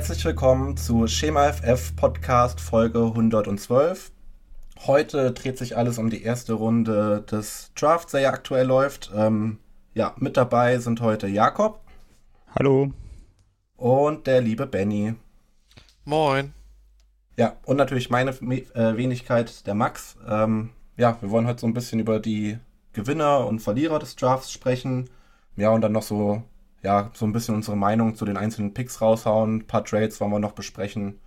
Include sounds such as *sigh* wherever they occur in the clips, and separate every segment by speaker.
Speaker 1: Herzlich willkommen zu Schema FF Podcast Folge 112. Heute dreht sich alles um die erste Runde des Drafts, der ja aktuell läuft. Ähm, ja, mit dabei sind heute Jakob.
Speaker 2: Hallo.
Speaker 1: Und der liebe Benny.
Speaker 3: Moin.
Speaker 1: Ja, und natürlich meine äh, Wenigkeit, der Max. Ähm, ja, wir wollen heute so ein bisschen über die Gewinner und Verlierer des Drafts sprechen. Ja, und dann noch so ja, so ein bisschen unsere Meinung zu den einzelnen Picks raushauen. Ein paar Trades wollen wir noch besprechen.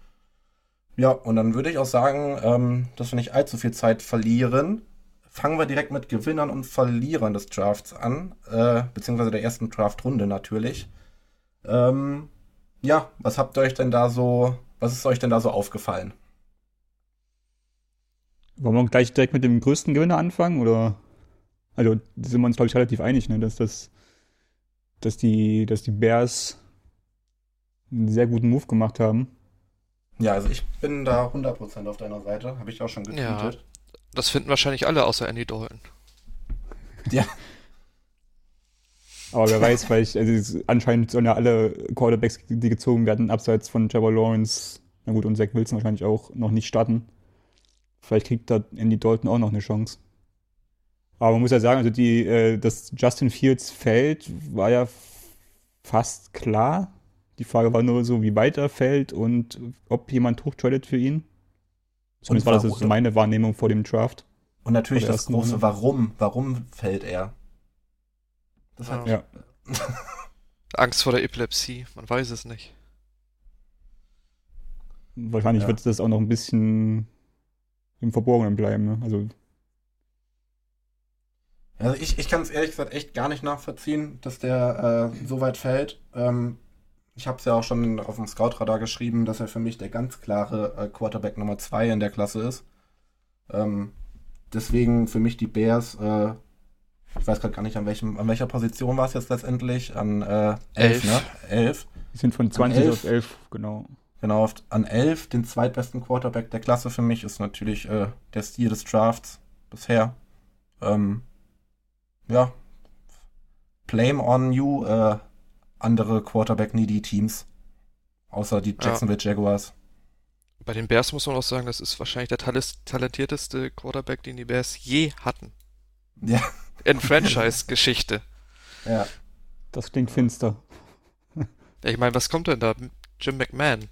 Speaker 1: Ja, und dann würde ich auch sagen, ähm, dass wir nicht allzu viel Zeit verlieren. Fangen wir direkt mit Gewinnern und Verlierern des Drafts an, äh, beziehungsweise der ersten Draftrunde natürlich. Ähm, ja, was habt ihr euch denn da so, was ist euch denn da so aufgefallen?
Speaker 2: Wollen wir gleich direkt mit dem größten Gewinner anfangen, oder? Also, sind wir uns, glaube ich, relativ einig, ne, dass das dass die, dass die Bears einen sehr guten Move gemacht haben.
Speaker 1: Ja, also ich bin da 100% auf deiner Seite, habe ich auch schon getweetet.
Speaker 3: Ja, das finden wahrscheinlich alle außer Andy Dalton.
Speaker 1: Ja.
Speaker 2: Aber wer weiß, weil ich, also anscheinend sollen ja alle Quarterbacks, die gezogen werden, abseits von Trevor Lawrence, na gut, und Zach Wilson wahrscheinlich auch noch nicht starten. Vielleicht kriegt da Andy Dalton auch noch eine Chance. Aber man muss ja sagen, also die, äh, dass Justin Fields fällt, war ja fast klar. Die Frage war nur so, wie weit er fällt und ob jemand hochtradet für ihn. Zumindest war das so meine Wahrnehmung vor dem Draft.
Speaker 1: Und natürlich das große Warum. Warum fällt er?
Speaker 3: Das hat ja. *laughs* Angst vor der Epilepsie, man weiß es nicht.
Speaker 2: Wahrscheinlich ja. wird das auch noch ein bisschen im Verborgenen bleiben. Ne? Also
Speaker 1: also ich, ich kann es ehrlich gesagt echt gar nicht nachvollziehen, dass der äh, so weit fällt. Ähm, ich habe es ja auch schon auf dem Scout-Radar geschrieben, dass er für mich der ganz klare äh, Quarterback Nummer 2 in der Klasse ist. Ähm, deswegen für mich die Bears, äh, ich weiß gerade gar nicht, an, welchem, an welcher Position war es jetzt letztendlich? An äh, 11, ne? 11.
Speaker 2: Die sind von 20 auf 11, genau.
Speaker 1: Genau, an 11, den zweitbesten Quarterback der Klasse für mich, ist natürlich äh, der Stil des Drafts bisher. Ähm, ja, blame on you, äh, andere Quarterback-needy-Teams. Außer die Jacksonville ja. Jaguars.
Speaker 3: Bei den Bears muss man auch sagen, das ist wahrscheinlich der talentierteste Quarterback, den die Bears je hatten.
Speaker 1: Ja.
Speaker 3: In Franchise-Geschichte. *laughs*
Speaker 1: Ja.
Speaker 2: Das klingt finster.
Speaker 3: Ja, ich meine, was kommt denn da? Jim McMahon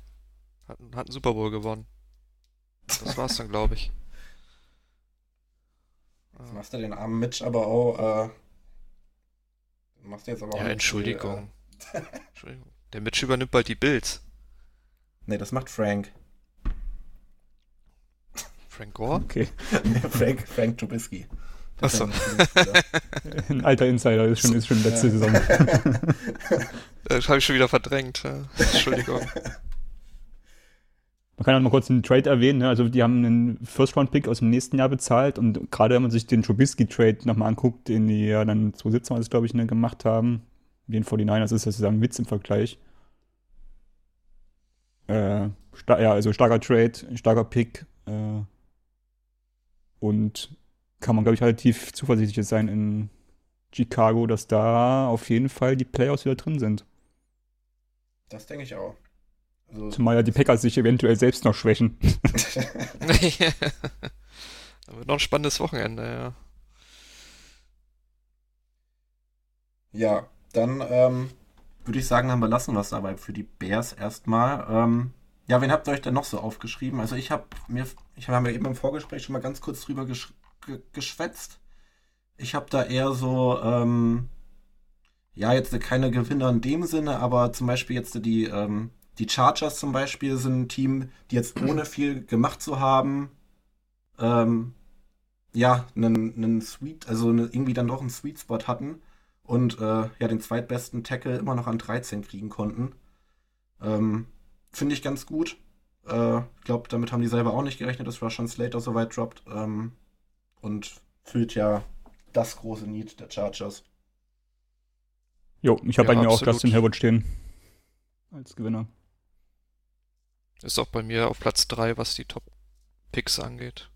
Speaker 3: hat, hat einen Super Bowl gewonnen. Das war's dann, glaube ich.
Speaker 1: Jetzt machst du den armen Mitch aber auch. Äh,
Speaker 3: machst du jetzt aber auch. Ja, Entschuldigung. Viel, äh, *laughs* Entschuldigung. Der Mitch übernimmt bald die Bills.
Speaker 1: Nee, das macht Frank.
Speaker 3: Frank Gore?
Speaker 2: Okay. *laughs*
Speaker 1: Frank, Frank Trubisky.
Speaker 3: Achso.
Speaker 2: Ein alter Insider, ist schon, ist schon letzte ja. Saison. *laughs*
Speaker 3: das habe ich schon wieder verdrängt. Entschuldigung.
Speaker 2: Man kann auch mal kurz einen Trade erwähnen. Ne? Also, die haben einen First-Round-Pick aus dem nächsten Jahr bezahlt und gerade wenn man sich den Trubisky-Trade nochmal anguckt, den die ja dann 2017, glaube ich, ne, gemacht haben, den 49ers ist das sozusagen ein Witz im Vergleich. Äh, ja, also starker Trade, starker Pick äh, und kann man, glaube ich, relativ zuversichtlich sein in Chicago, dass da auf jeden Fall die Playoffs wieder drin sind.
Speaker 1: Das denke ich auch.
Speaker 2: Also, Zumal ja die Packers sich eventuell selbst noch schwächen. *laughs* *laughs* das
Speaker 3: wird noch ein spannendes Wochenende, ja.
Speaker 1: Ja, dann ähm, würde ich sagen, dann belassen wir es dabei für die Bears erstmal. Ähm, ja, wen habt ihr euch denn noch so aufgeschrieben? Also ich habe mir, ich habe ja eben im Vorgespräch schon mal ganz kurz drüber gesch geschwätzt. Ich habe da eher so, ähm, ja, jetzt keine Gewinner in dem Sinne, aber zum Beispiel jetzt die, ähm, die Chargers zum Beispiel sind ein Team, die jetzt *clears throat* ohne viel gemacht zu haben, ähm, ja, einen, einen Sweet, also eine, irgendwie dann doch einen Sweet Spot hatten und äh, ja, den zweitbesten Tackle immer noch an 13 kriegen konnten. Ähm, Finde ich ganz gut. Äh, ich glaube, damit haben die selber auch nicht gerechnet, dass Russian Slater so weit droppt. Ähm, und füllt ja das große Need der Chargers.
Speaker 2: Jo, ich habe ja, bei mir auch Justin Herbert stehen. Als Gewinner.
Speaker 3: Ist auch bei mir auf Platz 3, was die Top-Picks angeht.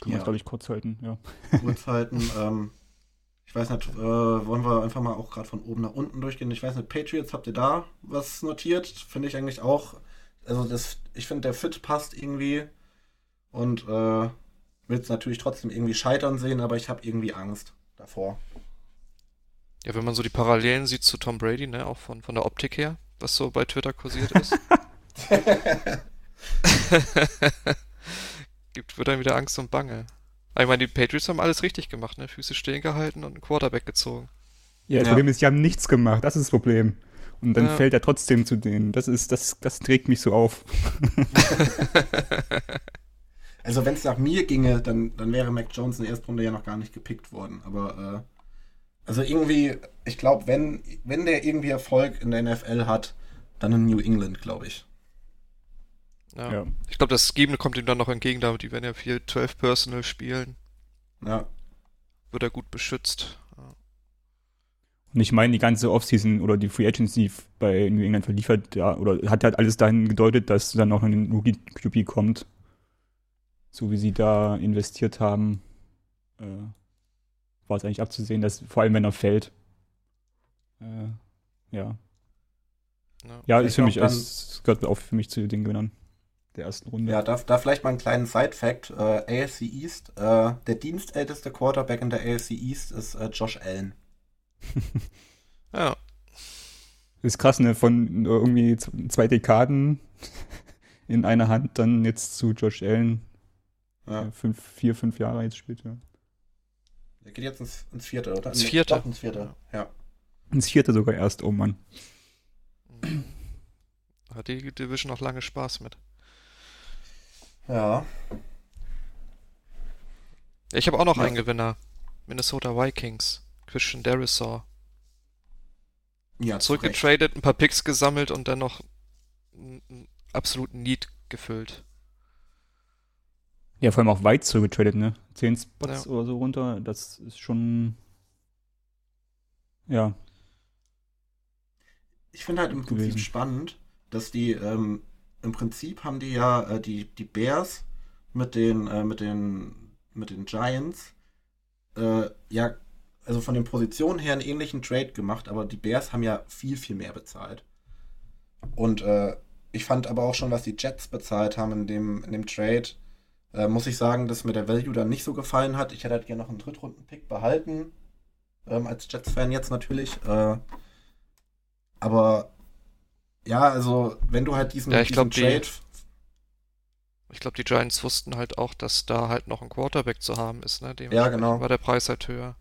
Speaker 2: Können ja. wir, glaube ich, kurz halten, ja.
Speaker 1: Kurz halten. *laughs* ähm, Ich weiß nicht, äh, wollen wir einfach mal auch gerade von oben nach unten durchgehen. Ich weiß nicht, Patriots, habt ihr da was notiert? Finde ich eigentlich auch. Also das, ich finde, der Fit passt irgendwie. Und äh, will es natürlich trotzdem irgendwie scheitern sehen, aber ich habe irgendwie Angst davor.
Speaker 3: Ja, wenn man so die Parallelen sieht zu Tom Brady, ne, auch von, von der Optik her, was so bei Twitter kursiert ist. *laughs* Gibt, wird dann wieder Angst und Bange. Aber ich meine, die Patriots haben alles richtig gemacht, ne? Füße stehen gehalten und einen Quarterback gezogen.
Speaker 2: Ja, das
Speaker 1: Ja.
Speaker 2: Problem ist, sie haben nichts gemacht. Das ist das Problem. Und dann
Speaker 3: Ja.
Speaker 2: fällt er trotzdem zu denen. Das ist, das, das trägt mich so auf. *laughs*
Speaker 1: Also wenn es nach mir ginge, dann, dann wäre Mac Jones in der ersten Runde ja noch gar nicht gepickt worden. Aber äh, also irgendwie, ich glaube, wenn, wenn der irgendwie Erfolg in der NFL hat, dann in New England, glaube ich.
Speaker 3: Ja.
Speaker 2: Ja.
Speaker 3: Ich glaube, das Scheme kommt ihm dann noch entgegen, damit die werden ja viel 12 Personal spielen.
Speaker 1: Ja.
Speaker 3: Wird er gut beschützt. Ja.
Speaker 2: Und ich meine, die ganze Offseason oder die Free Agency bei New England verliefert, ja, oder hat halt alles dahin gedeutet, dass dann auch noch ein Rookie QB kommt. So wie sie da investiert haben, äh, war es eigentlich abzusehen, dass vor allem wenn er fällt. Äh, ja.
Speaker 3: Ja.
Speaker 2: Ja, ist für mich, es gehört auch für mich zu den Gewinnern der ersten Runde.
Speaker 1: Ja, da, da vielleicht mal einen kleinen Side-Fact. Äh, AFC East, äh, der dienstälteste Quarterback in der AFC East ist äh, Josh Allen. *laughs*
Speaker 3: ja.
Speaker 2: Ist krass, ne? Von irgendwie z- zwei Dekaden *laughs* in einer Hand dann jetzt zu Josh Allen,
Speaker 1: Ja.
Speaker 2: fünf, vier, fünf Jahre jetzt spielt, ja.
Speaker 1: Der geht jetzt ins, ins vierte, oder?
Speaker 3: Ins vierte.
Speaker 1: Doch, ins vierte, ja.
Speaker 2: Ins vierte sogar erst, oh Mann.
Speaker 3: Hat die Division noch lange Spaß mit.
Speaker 1: Ja.
Speaker 3: Ich habe auch noch
Speaker 1: Ja.
Speaker 3: einen Gewinner. Minnesota Vikings. Christian Derisaw.
Speaker 1: Ja.
Speaker 3: Zurückgetradet, ein paar Picks gesammelt und dann noch einen einen absoluten Need gefüllt.
Speaker 2: Ja, vor allem auch weit zurückgetradet, ne? Zehn Spots
Speaker 3: Ja.
Speaker 2: oder so runter, das ist schon. Ja,
Speaker 1: Ich finde halt im Prinzip
Speaker 2: gewesen.
Speaker 1: spannend, dass die, ähm, im Prinzip haben die ja äh, die, die Bears mit den, äh, mit den, mit den Giants, äh, ja, also von den Positionen her einen ähnlichen Trade gemacht, aber die Bears haben ja viel, viel mehr bezahlt. Und äh, ich fand aber auch schon, was die Jets bezahlt haben in dem, in dem Trade, äh, muss ich sagen, dass mir der Value dann nicht so gefallen hat. Ich hätte halt gerne noch einen Drittrunden-Pick behalten, ähm, als Jets-Fan jetzt natürlich. Äh, aber ja, also wenn du halt diesen,
Speaker 3: Ja, ich
Speaker 1: diesen
Speaker 3: glaub, die-
Speaker 1: Trade.
Speaker 3: Ich glaube, die Giants wussten halt auch, dass da halt noch ein Quarterback zu haben ist, ne?
Speaker 1: Ja, genau.
Speaker 3: War der Preis halt höher.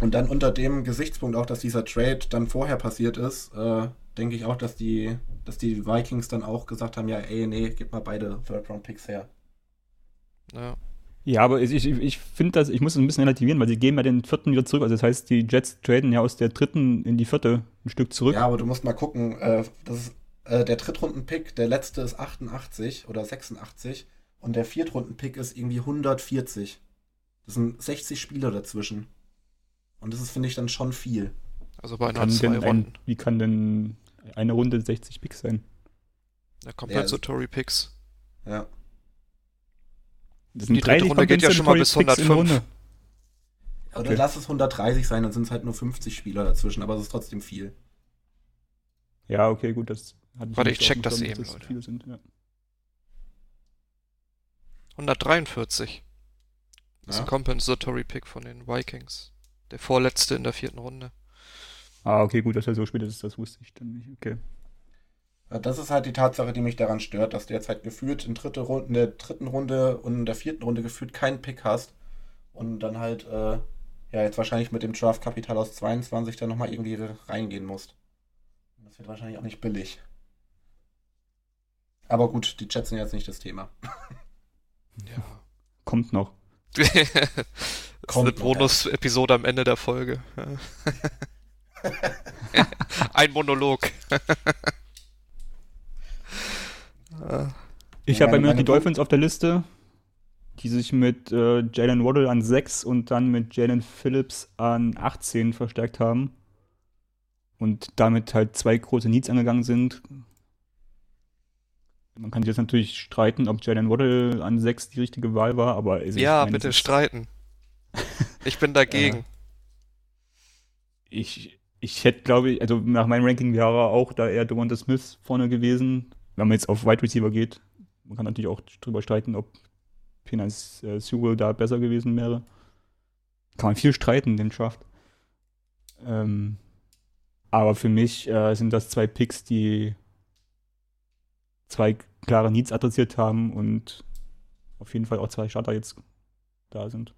Speaker 1: Und dann unter dem Gesichtspunkt auch, dass dieser Trade dann vorher passiert ist, äh, denke ich auch, dass die, dass die Vikings dann auch gesagt haben, ja, ey, nee, gib mal beide Third-Round-Picks her.
Speaker 3: Ja.
Speaker 2: Ja, aber ich, ich, ich finde das, ich muss es ein bisschen relativieren, weil sie geben ja den vierten wieder zurück. Also das heißt, die Jets traden ja aus der dritten in die vierte ein Stück zurück.
Speaker 1: Ja, aber du musst mal gucken, äh, das ist äh, der Drittrunden-Pick, der letzte ist 88 oder 86 und der Viertrunden-Pick ist irgendwie 140. Das sind 60 Spieler dazwischen. Und das ist, finde ich, dann schon viel.
Speaker 3: Also bei
Speaker 2: Kann
Speaker 3: einer zwei Runden.
Speaker 2: ein, wie kann denn eine Runde 60 Picks sein?
Speaker 3: Da kommt
Speaker 1: Ja,
Speaker 3: halt so Tory Picks.
Speaker 1: Ja.
Speaker 2: Das
Speaker 3: Die dritte Runde geht ja schon mal bis
Speaker 2: Compensatory Picks in
Speaker 3: 105.
Speaker 2: Runde.
Speaker 1: Oder
Speaker 2: Okay.
Speaker 1: lass es 130 sein, dann sind es halt nur 50 Spieler dazwischen, aber es ist trotzdem viel.
Speaker 2: Ja, okay, gut, das hatte
Speaker 3: Warte,
Speaker 2: nicht
Speaker 3: ich check das eben,
Speaker 2: dass
Speaker 3: Leute.
Speaker 2: viele sind. Ja.
Speaker 3: 143. Das ist
Speaker 1: Ja.
Speaker 3: ein Compensatory Pick von den Vikings. Der vorletzte in der vierten Runde.
Speaker 2: Ah, okay, gut, dass er so spät ist, das wusste ich dann nicht. Okay.
Speaker 1: Ja, Das ist halt die Tatsache, die mich daran stört, dass du jetzt halt gefühlt in, dritte Runde, in der dritten Runde und in der vierten Runde gefühlt keinen Pick hast und dann halt, äh, ja, jetzt wahrscheinlich mit dem Draft-Kapital aus 22 dann nochmal irgendwie reingehen musst. Das wird wahrscheinlich auch nicht billig. Aber gut, die Jets sind jetzt nicht das Thema. *laughs*
Speaker 3: Ja.
Speaker 2: Kommt noch. *laughs*
Speaker 3: das ist
Speaker 1: Kommt
Speaker 3: eine
Speaker 1: noch,
Speaker 3: Bonus-Episode am Ende der Folge. *laughs* Ein Monolog. Ah,
Speaker 2: Ich habe bei mir noch die Dolphins auf der Liste, die sich mit äh, Jalen Waddle an 6 und dann mit Jalen Phillips an 18 verstärkt haben. Und damit halt zwei große Needs angegangen sind. Man kann sich jetzt natürlich streiten, ob Jalen Waddle an 6 die richtige Wahl war, aber also
Speaker 3: ja,
Speaker 2: meine,
Speaker 3: bitte streiten. *laughs* Ich bin dagegen.
Speaker 2: Ich, ich hätte, glaube ich, also nach meinem Ranking wäre auch da eher Devonta Smith vorne gewesen. Wenn man jetzt auf Wide Receiver geht, man kann natürlich auch drüber streiten, ob Penas äh, Sewell da besser gewesen wäre. Kann man viel streiten, den Draft. Ähm, aber für mich äh, sind das zwei Picks, die zwei klare Needs adressiert haben und auf jeden Fall auch zwei Starter jetzt da sind.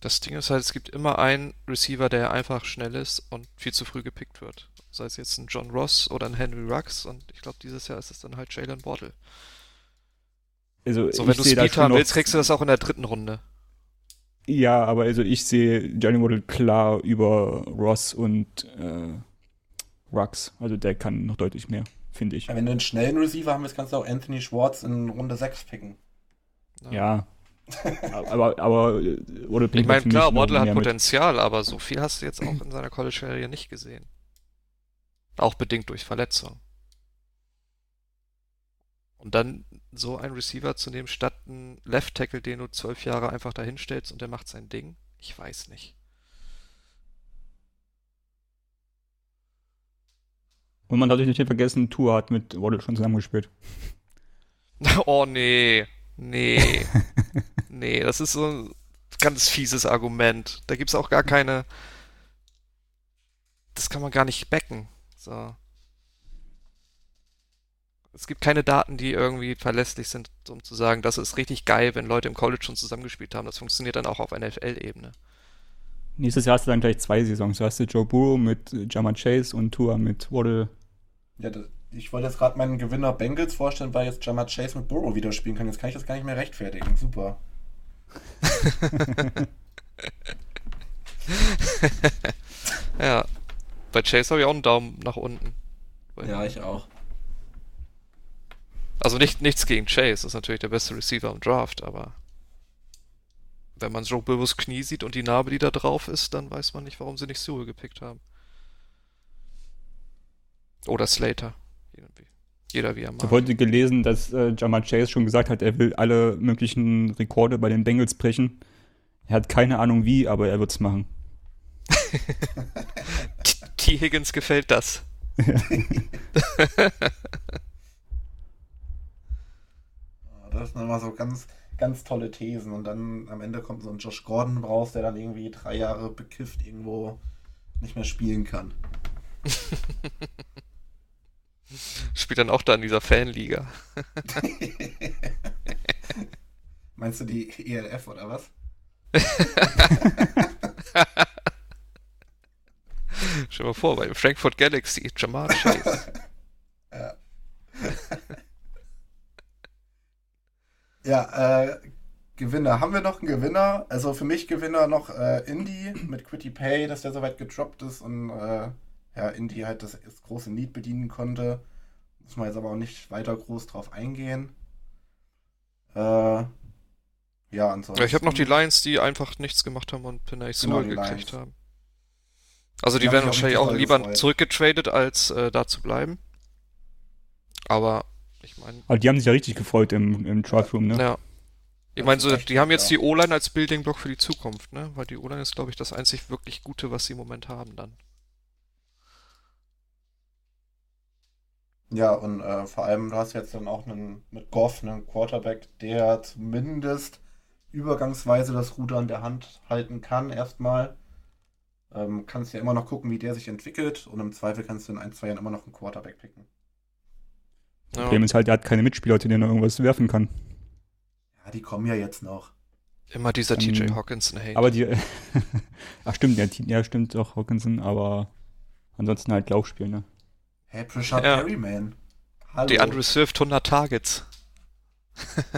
Speaker 3: Das Ding ist halt, es gibt immer einen Receiver, der einfach schnell ist und viel zu früh gepickt wird. Sei es jetzt ein John Ross oder ein Henry Rux und ich glaube, dieses Jahr ist es dann halt Jalen Waddle.
Speaker 2: Also
Speaker 3: So, wenn du Speed haben willst, kriegst du das auch in der dritten Runde.
Speaker 2: Ja, aber also ich sehe Johnny Waddle klar über Ross und äh, Rux. Also der kann noch deutlich mehr, finde ich.
Speaker 1: Ja, wenn du einen schnellen Receiver haben willst, kannst du auch Anthony Schwartz in Runde 6 picken.
Speaker 2: Ja. *laughs* aber, aber äh, Waddle
Speaker 3: Ich meine, klar, Waddle hat
Speaker 2: mehr mit.
Speaker 3: Potenzial, aber so viel hast du jetzt auch in seiner College-Karriere nicht gesehen. Auch bedingt durch Verletzung. Und dann so einen Receiver zu nehmen, statt einen Left Tackle, den du zwölf Jahre einfach dahinstellst und der macht sein Ding? Ich weiß nicht.
Speaker 2: Und man darf nicht vergessen, Tour hat mit Waddle schon zusammengespielt. *laughs*
Speaker 3: Oh nee, nee, *laughs* nee, das ist so ein ganz fieses Argument. Da gibt's auch gar keine. Das kann man gar nicht backen. So. Es gibt keine Daten, die irgendwie verlässlich sind, um zu sagen, das ist richtig geil, wenn Leute im College schon zusammengespielt haben. Das funktioniert dann auch auf NFL-Ebene.
Speaker 2: Nächstes Jahr hast du dann gleich zwei Saisons. Du hast du Joe Burrow mit Jama Chase und Tour mit Waddle.
Speaker 1: Ja, das, ich wollte jetzt gerade meinen Gewinner Bengals vorstellen, weil jetzt Jamar Chase mit Burrow wieder spielen kann. Jetzt kann ich das gar nicht mehr rechtfertigen. Super. *laughs* *laughs*
Speaker 3: Ja. Bei Chase habe ich auch einen Daumen nach unten.
Speaker 1: Ja, ich auch.
Speaker 3: Also nicht, nichts gegen Chase, das ist natürlich der beste Receiver im Draft, aber wenn man Joe Burrows Knie sieht und die Narbe, die da drauf ist, dann weiß man nicht, warum sie nicht Sewell gepickt haben. Oder Slater. Jeder wie, er
Speaker 2: Ich habe
Speaker 3: mag.
Speaker 2: heute gelesen, dass äh, Jama Chase schon gesagt hat, er will alle möglichen Rekorde bei den Bengals brechen. Er hat keine Ahnung wie, aber er wird's machen. *laughs*
Speaker 3: T. Higgins gefällt das. *laughs*
Speaker 1: Das sind immer so ganz, ganz tolle Thesen. Und dann am Ende kommt so ein Josh Gordon raus, der dann irgendwie drei Jahre bekifft irgendwo nicht mehr spielen kann. *laughs*
Speaker 3: Spielt dann auch da in dieser Fanliga. *laughs*
Speaker 1: Meinst du die ELF oder was?
Speaker 3: Stell dir mal vor, bei Frankfurt Galaxy, Jamar Chase.
Speaker 1: Ja. *laughs* ja, äh, Gewinner. Haben wir noch einen Gewinner? Also für mich Gewinner noch äh, Indy mit Quitty Pay, dass der soweit gedroppt ist und äh, ja, Indy halt das, das große Need bedienen konnte. Muss man jetzt aber auch nicht weiter groß drauf eingehen. Äh, ja, ansonsten.
Speaker 3: Ja, ich habe noch die Lions, die einfach nichts gemacht haben und Penay
Speaker 1: Genau,
Speaker 3: gekriegt
Speaker 1: Lions.
Speaker 3: haben. Also die,
Speaker 1: haben
Speaker 3: werden wahrscheinlich auch lieber
Speaker 1: gefreut.
Speaker 3: zurückgetradet, als äh, da zu bleiben. Aber ich meine,
Speaker 2: Aber die haben sich ja richtig gefreut im, im Draft Room, ne?
Speaker 3: ja. Ich meine, so, die haben jetzt
Speaker 1: ja.
Speaker 3: die O-Line als Building Block für die Zukunft, ne? Weil die O-Line ist, glaube ich, das einzig wirklich Gute, was sie im Moment haben dann.
Speaker 1: Ja, und äh, vor allem, du hast jetzt dann auch einen, mit Goff einen Quarterback, der zumindest übergangsweise das Ruder an der Hand halten kann, erstmal. Ähm, kannst ja immer noch gucken, wie der sich entwickelt und im Zweifel kannst du in ein, zwei Jahren immer noch einen Quarterback picken.
Speaker 3: Ja.
Speaker 2: Problem ist halt, er hat keine Mitspieler, zu denen er irgendwas werfen kann.
Speaker 1: Ja, die kommen ja jetzt noch.
Speaker 3: Immer dieser
Speaker 2: Ähm,
Speaker 3: TJ Hawkinson Hate.
Speaker 2: Aber die. *laughs* Ach, stimmt, ja, die- ja, stimmt auch Hawkinson, aber ansonsten halt Laufspiel, ne?
Speaker 1: Hey, Prashad
Speaker 3: Ja.
Speaker 1: Perryman. Hallo.
Speaker 3: die unreserved 100 Targets. *laughs*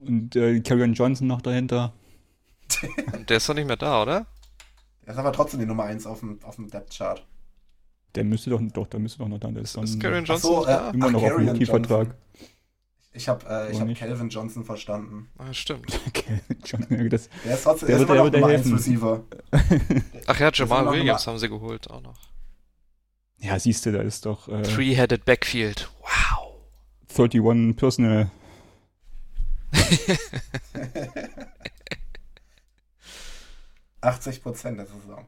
Speaker 2: Und äh, Carrion Johnson noch dahinter. *laughs*
Speaker 3: Und der ist doch nicht mehr da, oder?
Speaker 1: Der ist aber trotzdem die Nummer 1 auf dem, auf dem Depth-Chart.
Speaker 2: Der müsste doch, doch, der müsste doch noch da. Der
Speaker 3: Ist,
Speaker 2: dann
Speaker 3: ist Karen Johnson
Speaker 1: so,
Speaker 3: noch
Speaker 1: äh,
Speaker 2: immer
Speaker 1: ach,
Speaker 2: noch auf dem.
Speaker 1: Johnson. Ich habe äh, ich hab? Calvin Johnson verstanden.
Speaker 3: Ah, stimmt. *laughs*
Speaker 2: Johnson, das,
Speaker 1: Der ist trotzdem
Speaker 2: Der
Speaker 1: der ist immer noch
Speaker 2: der
Speaker 1: Nummer
Speaker 2: wird
Speaker 1: 1
Speaker 2: helfen.
Speaker 1: Receiver. *laughs*
Speaker 3: Ach ja, Jamal Williams haben sie geholt auch noch.
Speaker 2: ja, siehst du, da ist doch äh,
Speaker 3: Three-headed Backfield. Wow.
Speaker 2: 31 Personal. *laughs*
Speaker 1: Achtzig Prozent der Saison.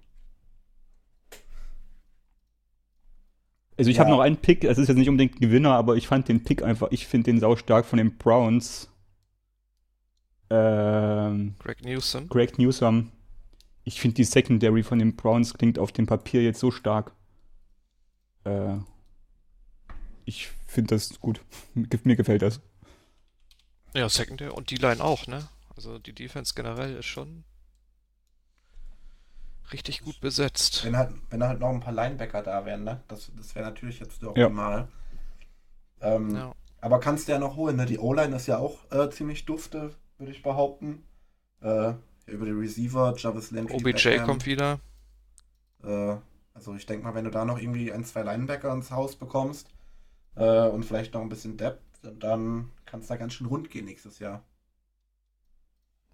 Speaker 2: Also ich
Speaker 1: Ja.
Speaker 2: habe noch einen Pick, es ist jetzt nicht unbedingt ein Gewinner, aber ich fand den Pick einfach, ich finde den saustark von den Browns. Ähm,
Speaker 3: Greg Newsom.
Speaker 2: Greg Newsom. Ich finde die Secondary von den Browns klingt auf dem Papier jetzt so stark. Äh, ich finde das gut. *laughs* Mir gefällt das.
Speaker 3: Ja, Secondary und die Line auch, ne? Also die Defense generell ist schon richtig gut besetzt.
Speaker 1: Wenn halt, wenn halt noch ein paar Linebacker da wären, ne? Das, das wäre natürlich jetzt
Speaker 2: Ja.
Speaker 1: optimal. Ähm,
Speaker 3: Ja.
Speaker 1: Aber kannst du ja noch holen, ne? Die O-Line ist ja auch äh, ziemlich dufte, würde ich behaupten. Äh, über die Receiver, Jarvis Landry.
Speaker 3: OBJ
Speaker 1: Beckham.
Speaker 3: kommt wieder.
Speaker 1: Äh, also ich denke mal, wenn du da noch irgendwie ein, zwei Linebacker ins Haus bekommst äh, und vielleicht noch ein bisschen Depth, dann kann es da ganz schön rund gehen nächstes Jahr.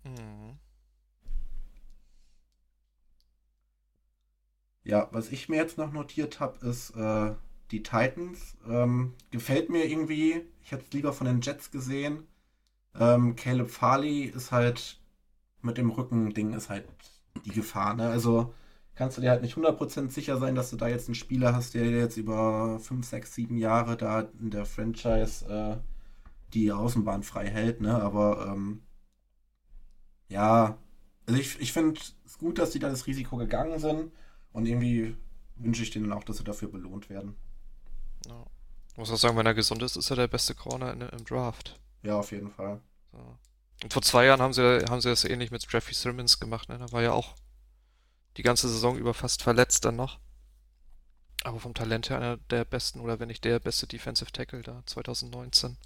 Speaker 3: Mhm.
Speaker 1: Ja, was ich mir jetzt noch notiert habe, ist äh, die Titans. Ähm, gefällt mir irgendwie. Ich hätte es lieber von den Jets gesehen. Ähm, Caleb Farley ist halt mit dem Rücken-Ding ist halt die Gefahr. Ne? Also kannst du dir halt nicht 100% sicher sein, dass du da jetzt einen Spieler hast, der jetzt über 5, 6, 7 Jahre da in der Franchise äh, die Außenbahn frei hält. Ne? Aber ähm, ja, also ich, ich finde es gut, dass die da das Risiko gegangen sind. Und irgendwie wünsche ich denen auch, dass sie dafür belohnt werden.
Speaker 3: Ja. Muss auch sagen, wenn er gesund ist, ist er der beste Corner in, im Draft.
Speaker 1: Ja, auf jeden Fall.
Speaker 3: So. Und vor zwei Jahren haben sie, haben sie das ähnlich mit Jeffrey Simmons gemacht, ne? Da war ja auch die ganze Saison über fast verletzt dann noch. Aber vom Talent her einer der besten oder wenn nicht der beste Defensive Tackle da 2019.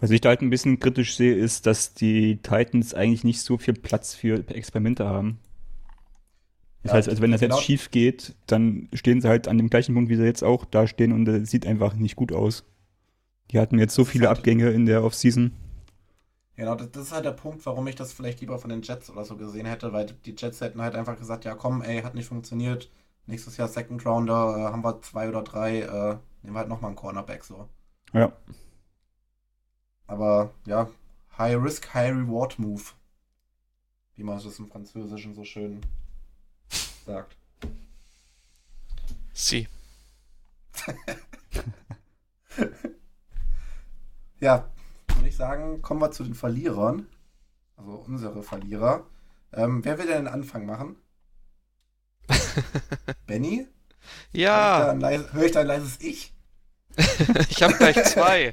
Speaker 2: Was ich da halt ein bisschen kritisch sehe, ist, dass die Titans eigentlich nicht so viel Platz für Experimente haben. Das
Speaker 1: Ja,
Speaker 2: heißt, also wenn das
Speaker 1: genau.
Speaker 2: jetzt schief geht, dann stehen sie halt an dem gleichen Punkt, wie sie jetzt auch da stehen und das sieht einfach nicht gut aus. Die hatten jetzt so viele
Speaker 1: halt-
Speaker 2: Abgänge in der Offseason.
Speaker 1: Genau, das, das ist halt der Punkt, warum ich das vielleicht lieber von den Jets oder so gesehen hätte, weil die Jets hätten halt einfach gesagt, ja komm, ey, hat nicht funktioniert. Nächstes Jahr Second Rounder, äh, haben wir zwei oder drei, äh, nehmen wir halt nochmal einen Cornerback so.
Speaker 2: Ja.
Speaker 1: Aber ja, High Risk, High Reward Move. Wie man das im Französischen so schön sagt.
Speaker 3: Sie. *laughs*
Speaker 1: Ja, würde ich sagen, kommen wir zu den Verlierern. Also unsere Verlierer. Ähm, wer will denn den Anfang machen? *laughs* Benny? Ich,
Speaker 3: ja,
Speaker 1: ein leis- hör ich da ein leises Ich? *laughs*
Speaker 3: ich habe gleich zwei.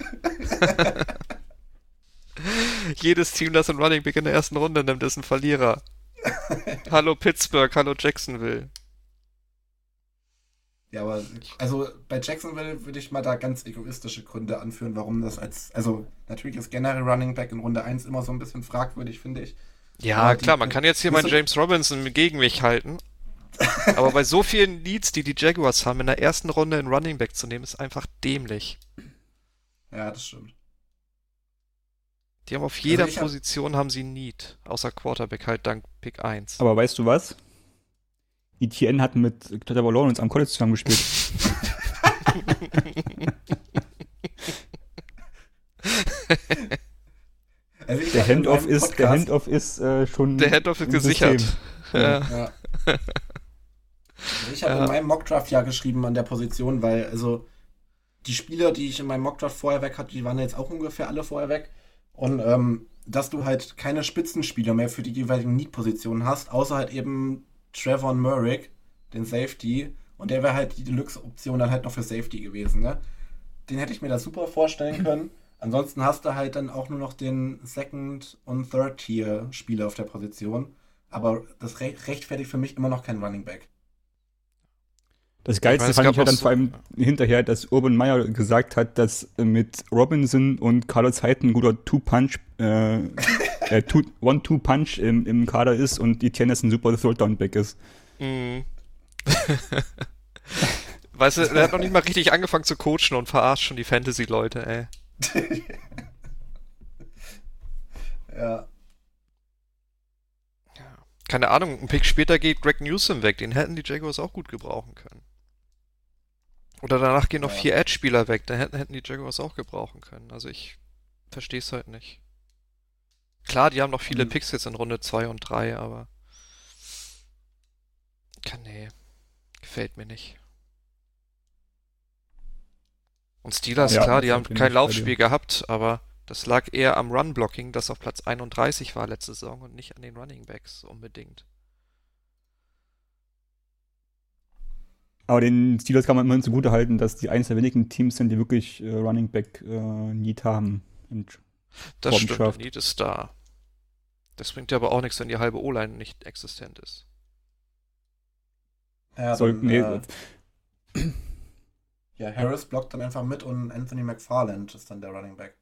Speaker 3: Jedes Team, das einen Running Back in der ersten Runde nimmt, ist ein Verlierer. *laughs* hallo Pittsburgh, hallo Jacksonville.
Speaker 1: Ja, aber also bei Jacksonville würde ich mal da ganz egoistische Gründe anführen, warum das als. Also natürlich ist generell Running Back in Runde 1 immer so ein bisschen fragwürdig, finde ich.
Speaker 3: Ja,
Speaker 1: die-
Speaker 3: klar, man kann jetzt hier meinen James Robinson gegen mich halten. *laughs* Aber bei so vielen Leads, die die Jaguars haben, in der ersten Runde einen Running Back zu nehmen, ist einfach dämlich.
Speaker 1: Ja, das stimmt.
Speaker 3: Die haben auf jeder
Speaker 1: hab-
Speaker 3: Position haben sie Need, außer Quarterback halt dank Pick 1.
Speaker 2: Aber weißt du was? ETN hat mit Trevor Lawrence am College zusammengespielt. *laughs*
Speaker 1: Also
Speaker 2: Der
Speaker 1: hab in
Speaker 2: Handoff ist, der Handoff ist äh, schon.
Speaker 3: Der Handoff ist gesichert.
Speaker 2: System.
Speaker 3: Ja.
Speaker 1: Ja. Also ich habe
Speaker 3: Ja.
Speaker 1: in meinem Mockdraft ja geschrieben an der Position, weil also die Spieler, die ich in meinem Mockdraft vorher weg hatte, die waren jetzt auch ungefähr alle vorher weg. Und ähm, dass du halt keine Spitzenspieler mehr für die jeweiligen Need-Positionen hast, außer halt eben Trevor Murrick, den Safety. Und der wäre halt die Deluxe-Option dann halt noch für Safety gewesen, ne? Den hätte ich mir da super vorstellen können. Ansonsten hast du halt dann auch nur noch den Second- und Third-Tier-Spieler auf der Position. Aber das re rechtfertigt für mich immer noch kein Running Back.
Speaker 2: Das Geilste
Speaker 3: Ich meine,
Speaker 2: fand ich halt
Speaker 3: auch
Speaker 2: dann vor allem hinterher, dass Urban Meyer gesagt hat, dass äh, mit Robinson und Carlos Hyde ein guter Two-Punch, äh, *laughs* äh, Two- One-Two-Punch im, im Kader ist und Etienne ein super Third-Down-Back ist.
Speaker 3: Mhm. *laughs* weißt du, der hat noch nicht mal richtig angefangen zu coachen und verarscht schon die Fantasy-Leute, ey. *laughs*
Speaker 1: Ja.
Speaker 3: Keine Ahnung, ein Pick später geht Greg Newsom weg, den hätten die Jaguars auch gut gebrauchen können. Oder danach gehen noch
Speaker 1: Ja.
Speaker 3: vier Edge-Spieler weg, den hätten, hätten die Jaguars auch gebrauchen können. Also ich verstehe es halt nicht. Klar, die haben noch viele
Speaker 1: Mhm.
Speaker 3: Picks jetzt in Runde 2 und 3, aber. Kann, nee. gefällt mir nicht. Und Steelers,
Speaker 2: Ja,
Speaker 3: klar, die haben kein Laufspiel gehabt, aber das lag eher am Run-Blocking, das auf Platz 31 war letzte Saison und nicht an den Running Backs unbedingt.
Speaker 2: Aber den Steelers kann man immerhin zugute halten, dass die eines der wenigen Teams sind, die wirklich äh, Running Back äh, Need haben.
Speaker 3: Das stimmt, der. Need ist da. Das bringt ja aber auch nichts, wenn die halbe O-Line nicht existent ist.
Speaker 1: Ja,
Speaker 2: soll,
Speaker 1: dann,
Speaker 2: nee,
Speaker 1: äh, *clears throat* ja, Harris blockt dann einfach mit und Anthony McFarland ist dann der Running Back.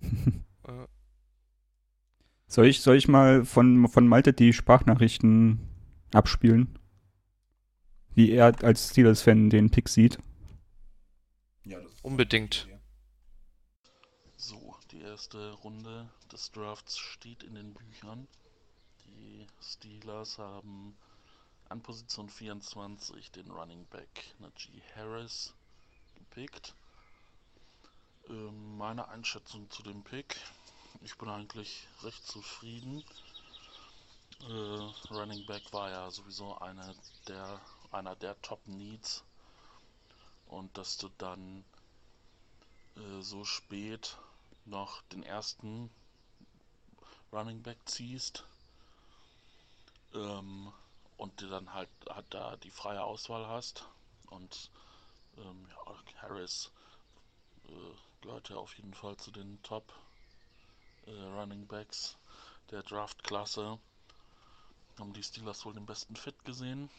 Speaker 1: *laughs*
Speaker 2: Soll, ich, soll ich mal von, von Malte die Sprachnachrichten abspielen? Wie er als Steelers-Fan den Pick sieht.
Speaker 1: Ja,
Speaker 3: Unbedingt.
Speaker 4: So, die erste Runde des Drafts steht in den Büchern. Die Steelers haben an Position 24 den Running Back Najee Harris gepickt. Ähm, meine Einschätzung zu dem Pick. Ich bin eigentlich recht zufrieden. Äh, Running Back war ja sowieso eine der, einer der Top Needs. Und dass du dann äh, so spät noch den ersten Running Back ziehst ähm, und dir dann halt, halt da die freie Auswahl hast und ähm, ja, Harris äh, gehört ja auf jeden Fall zu den Top äh, Running Backs der Draftklasse. Haben die Steelers wohl den besten Fit gesehen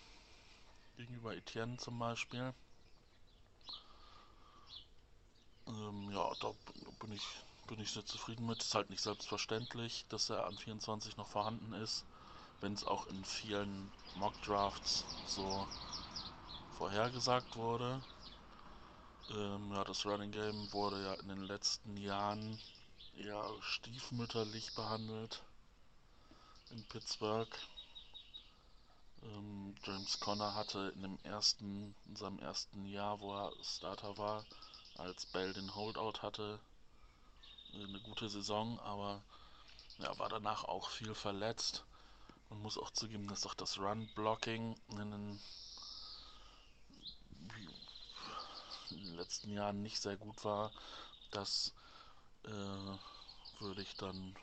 Speaker 4: gegenüber Etienne zum Beispiel. Ähm, ja, da bin ich, bin ich sehr zufrieden mit. Ist halt nicht selbstverständlich, dass er an 24 noch vorhanden ist, wenn es auch in vielen Mock Drafts so vorhergesagt wurde. Ähm, ja, das Running Game wurde ja in den letzten Jahren eher stiefmütterlich behandelt in Pittsburgh. Ähm, James Conner hatte in dem ersten, in seinem ersten Jahr, wo er Starter war, als Bell den Holdout hatte, eine gute Saison, aber ja, war danach auch viel verletzt. Man muss auch zugeben, dass auch das Run-Blocking in den, in den letzten Jahren nicht sehr gut war. Das äh, würde ich dann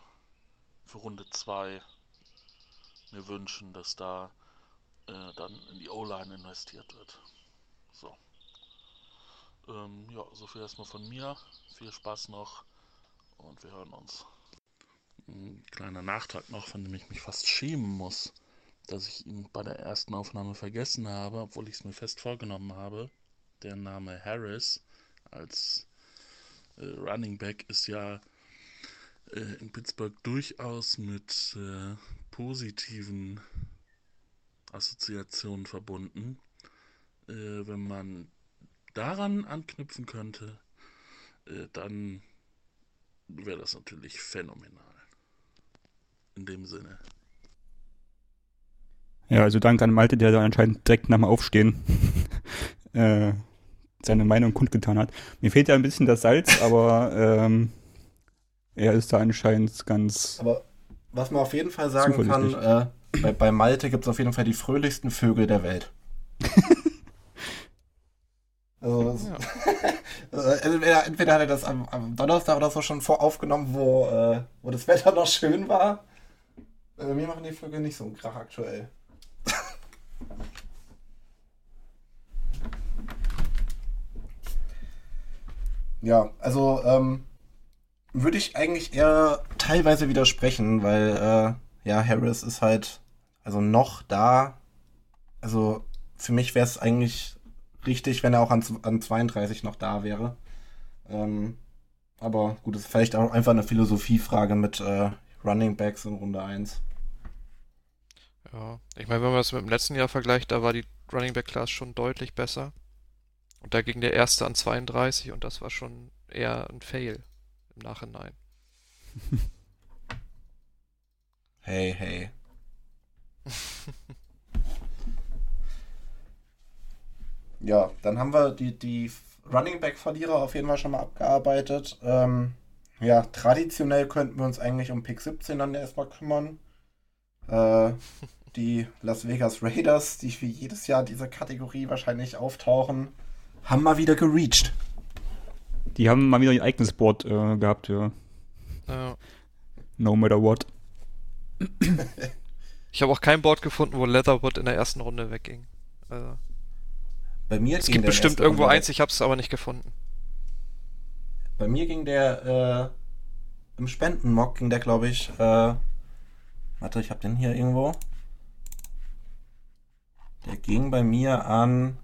Speaker 4: für Runde 2 mir wünschen, dass da äh, dann in die O-Line investiert wird. So. Ähm, ja, so viel erstmal von mir. Viel Spaß noch und wir hören uns. Ein kleiner Nachtrag noch, von dem ich mich fast schämen muss, dass ich ihn bei der ersten Aufnahme vergessen habe, obwohl ich es mir fest vorgenommen habe. Der Name Harris als äh, Running Back ist ja äh, in Pittsburgh durchaus mit äh, positiven Assoziationen verbunden. Äh, wenn man daran anknüpfen könnte, äh, dann wäre das natürlich phänomenal. In dem Sinne.
Speaker 2: Ja, also danke an Malte, der da anscheinend direkt nach dem Aufstehen *laughs* äh, seine Meinung kundgetan hat. Mir fehlt ja ein bisschen das Salz, *laughs* aber ähm, er ist da anscheinend ganz.
Speaker 1: Aber was man auf jeden Fall sagen kann, äh, bei, bei Malte gibt es auf jeden Fall die fröhlichsten Vögel der Welt. *laughs* also,
Speaker 3: ja. *laughs*
Speaker 1: also entweder, entweder hat er das am, am Donnerstag oder so schon voraufgenommen, wo, äh, wo das Wetter *laughs* noch schön war. Äh, mir machen die Vögel nicht so einen Krach aktuell. ja, also ähm, würde ich eigentlich eher teilweise widersprechen, weil äh, ja, Harris ist halt also noch da. Also für mich wäre es eigentlich richtig, wenn er auch an, an 32 noch da wäre. Ähm, aber gut, das ist vielleicht auch einfach eine Philosophiefrage mit äh, Running Backs in Runde 1.
Speaker 3: Ja, ich meine, wenn man das mit dem letzten Jahr vergleicht, da war die Running Back Class schon deutlich besser. Und da ging der erste an 32 und das war schon eher ein Fail im Nachhinein. *laughs*
Speaker 1: Hey, hey. *laughs* Ja, dann haben wir die, die Running Back-Verlierer auf jeden Fall schon mal abgearbeitet. Ähm, ja, traditionell könnten wir uns eigentlich um Pick 17 dann erstmal kümmern. Äh, *laughs* die Las Vegas Raiders, die wie jedes Jahr diese Kategorie wahrscheinlich auftauchen, haben mal wieder gereached.
Speaker 2: Die haben mal wieder ein eigenes Board äh, gehabt, ja.
Speaker 3: Ja.
Speaker 2: No matter what. *laughs*
Speaker 3: Ich habe auch kein Board gefunden, wo Leatherwood in der ersten Runde wegging. Also,
Speaker 1: Bei mir
Speaker 3: es gibt bestimmt irgendwo
Speaker 1: Runde
Speaker 3: eins, ich habe es aber nicht gefunden.
Speaker 1: Bei mir ging der äh, im Spendenmock ging der, glaube ich, äh, warte, ich habe den hier irgendwo. Der ging bei mir an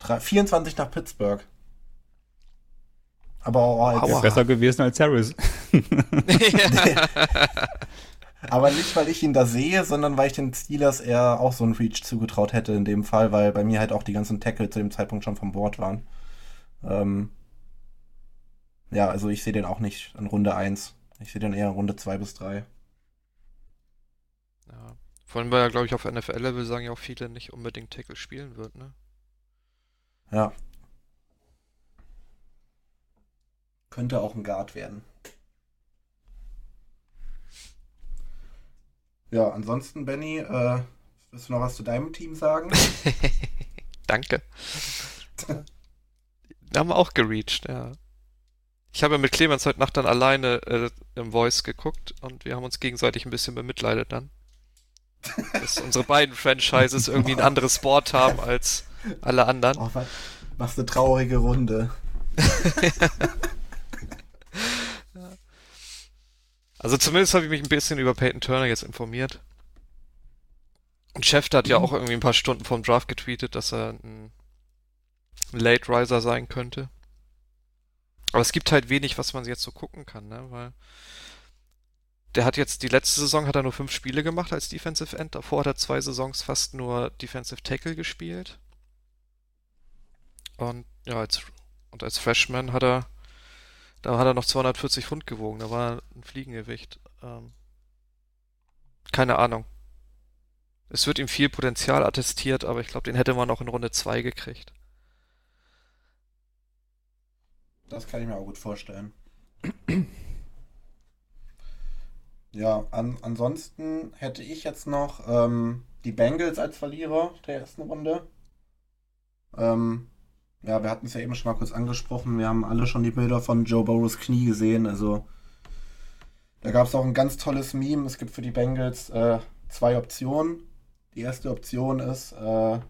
Speaker 1: drei- 24 nach Pittsburgh. Aber auch als,
Speaker 3: Aua.
Speaker 2: Besser gewesen als Harris. *laughs* *laughs* *laughs*
Speaker 1: aber nicht, weil ich ihn da sehe, sondern weil ich den Steelers eher auch so einen Reach zugetraut hätte in dem Fall, weil bei mir halt auch die ganzen Tackle zu dem Zeitpunkt schon vom Board waren. Ähm, ja, also ich sehe den auch nicht in Runde 1. Ich sehe den eher in Runde 2 bis 3.
Speaker 3: ja. Vor allem, weil ja, glaube ich, auf NFL-Level sagen ja auch viele nicht unbedingt Tackle spielen wird, ne?
Speaker 1: Ja. Könnte auch ein Guard werden. Ja, ansonsten, Benny, äh, willst du noch was zu deinem Team sagen? *laughs*
Speaker 3: Danke. Wir haben auch gereached, ja. Ich habe ja mit Clemens heute Nacht dann alleine äh, im Voice geguckt und wir haben uns gegenseitig ein bisschen bemitleidet dann. Dass unsere beiden Franchises irgendwie ein anderes Board haben als alle anderen.
Speaker 1: Oh, was, was eine traurige Runde. *laughs*
Speaker 3: Also zumindest habe ich mich ein bisschen über Peyton Turner jetzt informiert. Und Schäfter hat ja auch irgendwie ein paar Stunden vom Draft getweetet, dass er ein Late Riser sein könnte. Aber es gibt halt wenig, was man jetzt so gucken kann, ne? Weil der hat jetzt die letzte Saison hat er nur fünf Spiele gemacht als Defensive End. Davor hat er zwei Saisons fast nur Defensive Tackle gespielt. Und ja, als und als Freshman hat er da hat er noch 240 Pfund gewogen. Da war ein Fliegengewicht. Ähm, keine Ahnung. Es wird ihm viel Potenzial attestiert, aber ich glaube, den hätte man auch in Runde 2 gekriegt.
Speaker 1: Das kann ich mir auch gut vorstellen. Ja, an, ansonsten hätte ich jetzt noch ähm, die Bengals als Verlierer der ersten Runde. Ähm, ja, wir hatten es ja eben schon mal kurz angesprochen. Wir haben alle schon die Bilder von Joe Burrows Knie gesehen. Also da gab es auch ein ganz tolles Meme. Es gibt für die Bengals äh, zwei Optionen. Die erste Option ist äh,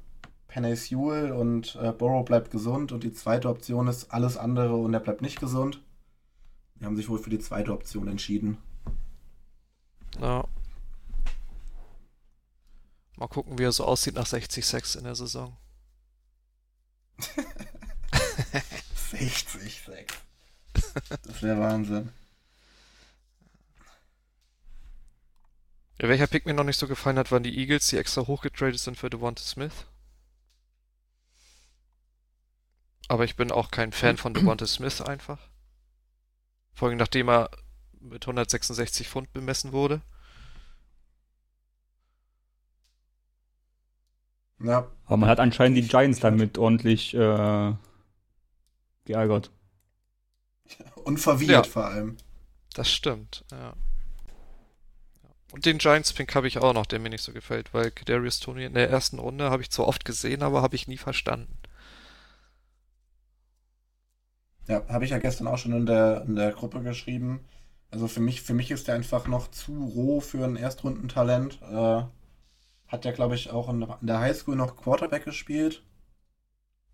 Speaker 1: Penny Sewell und äh, Burrow bleibt gesund. Und die zweite Option ist alles andere und er bleibt nicht gesund. Die haben sich wohl für die zweite Option entschieden.
Speaker 3: Ja. Mal gucken, wie er so aussieht nach 60 Sex in der Saison.
Speaker 1: 60 Sex. Das wäre Wahnsinn.
Speaker 3: Ja, welcher Pick mir noch nicht so gefallen hat, waren die Eagles, die extra hochgetradet sind für Devonta Smith. Aber ich bin auch kein Fan von Devonta Smith einfach. Vor allem nachdem er mit 166 Pfund bemessen wurde.
Speaker 1: Ja,
Speaker 2: Aber man hat anscheinend die Giants damit ordentlich äh, geärgert.
Speaker 1: und verwirrt
Speaker 3: Ja.
Speaker 1: vor allem.
Speaker 3: Das stimmt, ja. Und den Giants-Pink habe ich auch noch, der mir nicht so gefällt, weil Kadarius Tony in der ersten Runde habe ich zwar oft gesehen, aber habe ich nie verstanden.
Speaker 1: Ja, habe ich ja gestern auch schon in der, in der Gruppe geschrieben. Also für mich, für mich ist der einfach noch zu roh für ein Erstrundentalent. Äh, hat ja, glaube ich, auch in, der Highschool noch Quarterback gespielt.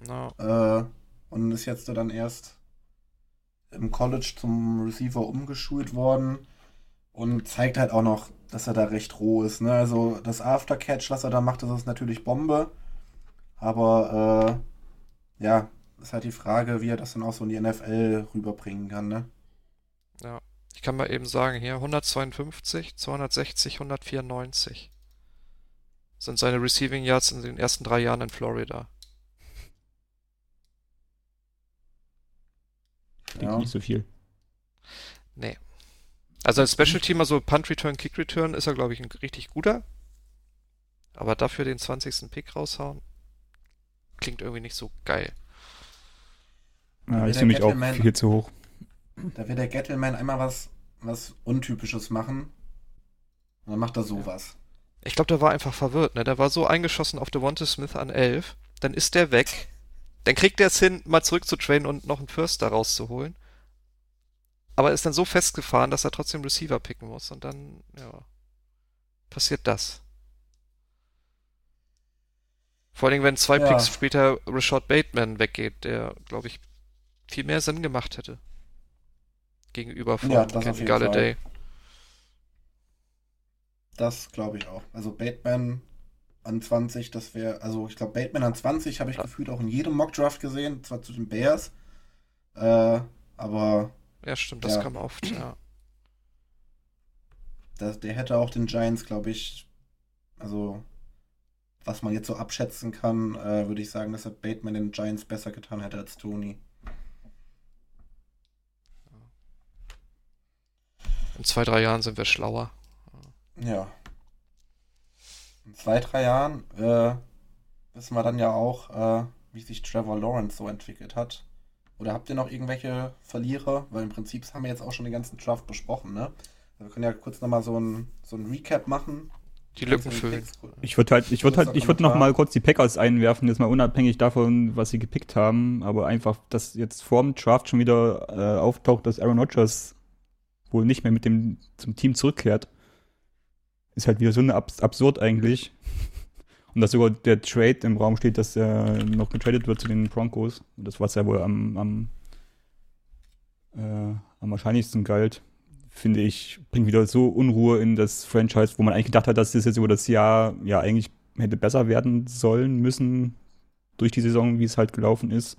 Speaker 3: Ja,
Speaker 1: Äh, und ist jetzt dann erst im College zum Receiver umgeschult worden. Und zeigt halt auch noch, dass er da recht roh ist. Ne? Also das Aftercatch, was er da macht, das ist natürlich Bombe. Aber äh, ja, ist halt die Frage, wie er das dann auch so in die NFL rüberbringen kann. Ne?
Speaker 3: ja. Ich kann mal eben sagen, hier 152, 260, 194 sind seine Receiving Yards in den ersten drei Jahren in Florida.
Speaker 2: Klingt
Speaker 1: Ja.
Speaker 2: nicht so viel.
Speaker 3: Nee. Also als Special Teamer, so Punt Return, Kick Return, ist er, glaube ich, ein richtig guter. Aber dafür den 20. Pick raushauen, klingt irgendwie nicht so geil.
Speaker 2: Ja, ist für mich auch viel zu hoch.
Speaker 1: Da wird der Gettleman einmal was, was Untypisches machen. Und dann macht er sowas.
Speaker 3: Ich glaube, der war einfach verwirrt, ne? Der war so eingeschossen auf Devonta Smith an 11. Dann ist der weg. Dann kriegt er es hin, mal zurück zu trainen und noch einen First da rauszuholen. Aber ist dann so festgefahren, dass er trotzdem Receiver picken muss. Und dann, ja, passiert das. Vor allem, wenn zwei
Speaker 1: Ja.
Speaker 3: Picks später Rashad Bateman weggeht, der, glaube ich, viel mehr Sinn gemacht hätte. Gegenüber von
Speaker 1: Ja, jeden
Speaker 3: Galladay.
Speaker 1: Das glaube ich auch. Also Bateman an 20, das wäre, also ich glaube, Bateman an 20 habe ich
Speaker 3: Ja.
Speaker 1: gefühlt auch in jedem Mockdraft gesehen, zwar zu den Bears. Äh, aber
Speaker 3: Ja, stimmt, das
Speaker 1: Ja.
Speaker 3: kam oft, ja.
Speaker 1: das, der hätte auch den Giants, glaube ich, also was man jetzt so abschätzen kann, äh, würde ich sagen, dass er Bateman den Giants besser getan hätte als Tony.
Speaker 3: In zwei, drei Jahren sind wir schlauer.
Speaker 1: Ja. In zwei, drei Jahren äh, wissen wir dann ja auch, äh, wie sich Trevor Lawrence so entwickelt hat. Oder habt ihr noch irgendwelche Verlierer? Weil im Prinzip haben wir jetzt auch schon den ganzen Draft besprochen, ne? Wir können ja kurz nochmal so ein, so ein Recap machen.
Speaker 3: Die Lücken füllen.
Speaker 2: Ich würde halt, ich würde halt, ich würde noch mal kurz die Packers einwerfen, jetzt mal unabhängig davon, was sie gepickt haben, aber einfach, dass jetzt vorm Draft schon wieder äh, auftaucht, dass Aaron Rodgers wohl nicht mehr mit dem zum Team zurückkehrt, ist halt wieder so eine Abs absurd eigentlich. Und dass sogar der Trade im Raum steht, dass er noch getradet wird zu den Broncos. Und das, was ja wohl am, am, äh, am wahrscheinlichsten galt, finde ich, bringt wieder so Unruhe in das Franchise, wo man eigentlich gedacht hat, dass das jetzt über das Jahr ja eigentlich hätte besser werden sollen müssen durch die Saison, wie es halt gelaufen ist.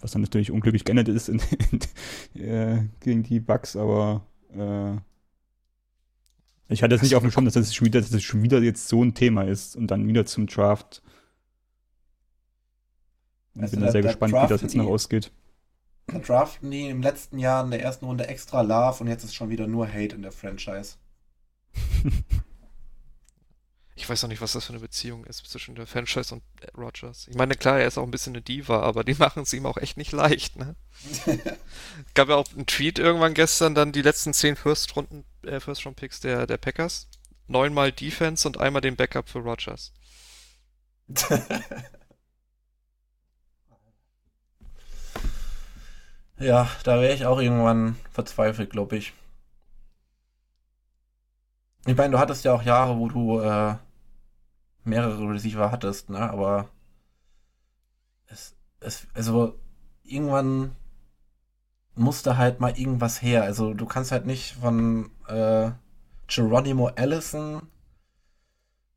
Speaker 2: Was dann natürlich unglücklich geendet ist in, *laughs* in, äh, gegen die Bucks, aber äh, ich hatte es nicht auf dem Schirm, dass das, schon wieder, dass das schon wieder jetzt so ein Thema ist und dann wieder zum Draft. Und
Speaker 1: Also
Speaker 2: bin da sehr gespannt, wie das jetzt noch ausgeht.
Speaker 1: Da draften die im letzten Jahr in der ersten Runde extra Love und jetzt ist schon wieder nur Hate in der Franchise. *laughs*
Speaker 3: Ich weiß auch nicht, was das für eine Beziehung ist zwischen der Franchise und Rogers. Ich meine, klar, er ist auch ein bisschen eine Diva, aber die *laughs* machen es ihm auch echt nicht leicht, ne? *laughs* Gab ja auch einen Tweet irgendwann gestern, dann die letzten zehn First-Runden, äh, First-Round-Picks der, der Packers. Neunmal Defense und einmal den Backup für Rogers. *laughs*
Speaker 1: ja, da wäre ich auch irgendwann verzweifelt, glaube ich. Ich meine, du hattest ja auch Jahre, wo du äh, mehrere Receiver hattest, ne? Aber es, es, also irgendwann musste halt mal irgendwas her. Also du kannst halt nicht von äh, Geronimo Allison,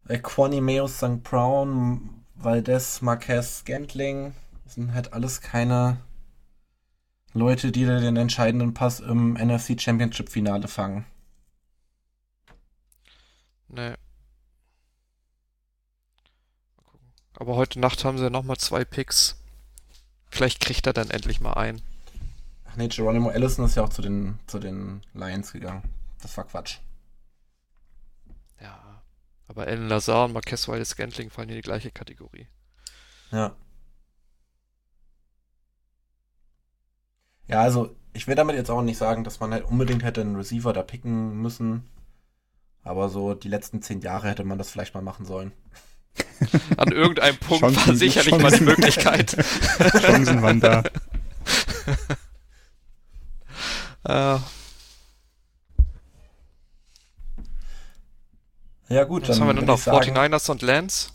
Speaker 1: äh, Quanimeus St. Brown, Valdez Marquez Scantling, das sind halt alles keine Leute, die den entscheidenden Pass im NFC Championship Finale fangen.
Speaker 3: Nee. Mal gucken. Aber heute Nacht haben sie nochmal zwei Picks. Vielleicht kriegt er dann endlich mal ein.
Speaker 1: Ach nee, Geronimo Allison ist ja auch zu den, zu den Lions gegangen. Das war Quatsch.
Speaker 3: Ja. Aber Alan Lazar und Marquez Wilde Scantling fallen in die gleiche Kategorie.
Speaker 1: Ja. Ja, also ich will damit jetzt auch nicht sagen, dass man halt unbedingt hätte einen Receiver da picken müssen. Aber so die letzten zehn Jahre hätte man das vielleicht mal machen sollen. *laughs*
Speaker 3: An irgendeinem Punkt
Speaker 2: Chancen-
Speaker 3: war sicherlich mal die
Speaker 2: Chancen-
Speaker 3: Möglichkeit. *laughs*
Speaker 2: Chancen waren da.
Speaker 3: äh, *laughs*
Speaker 1: Ja gut,
Speaker 3: was haben wir denn noch?
Speaker 1: ich sagen-
Speaker 3: 49ers und Lance?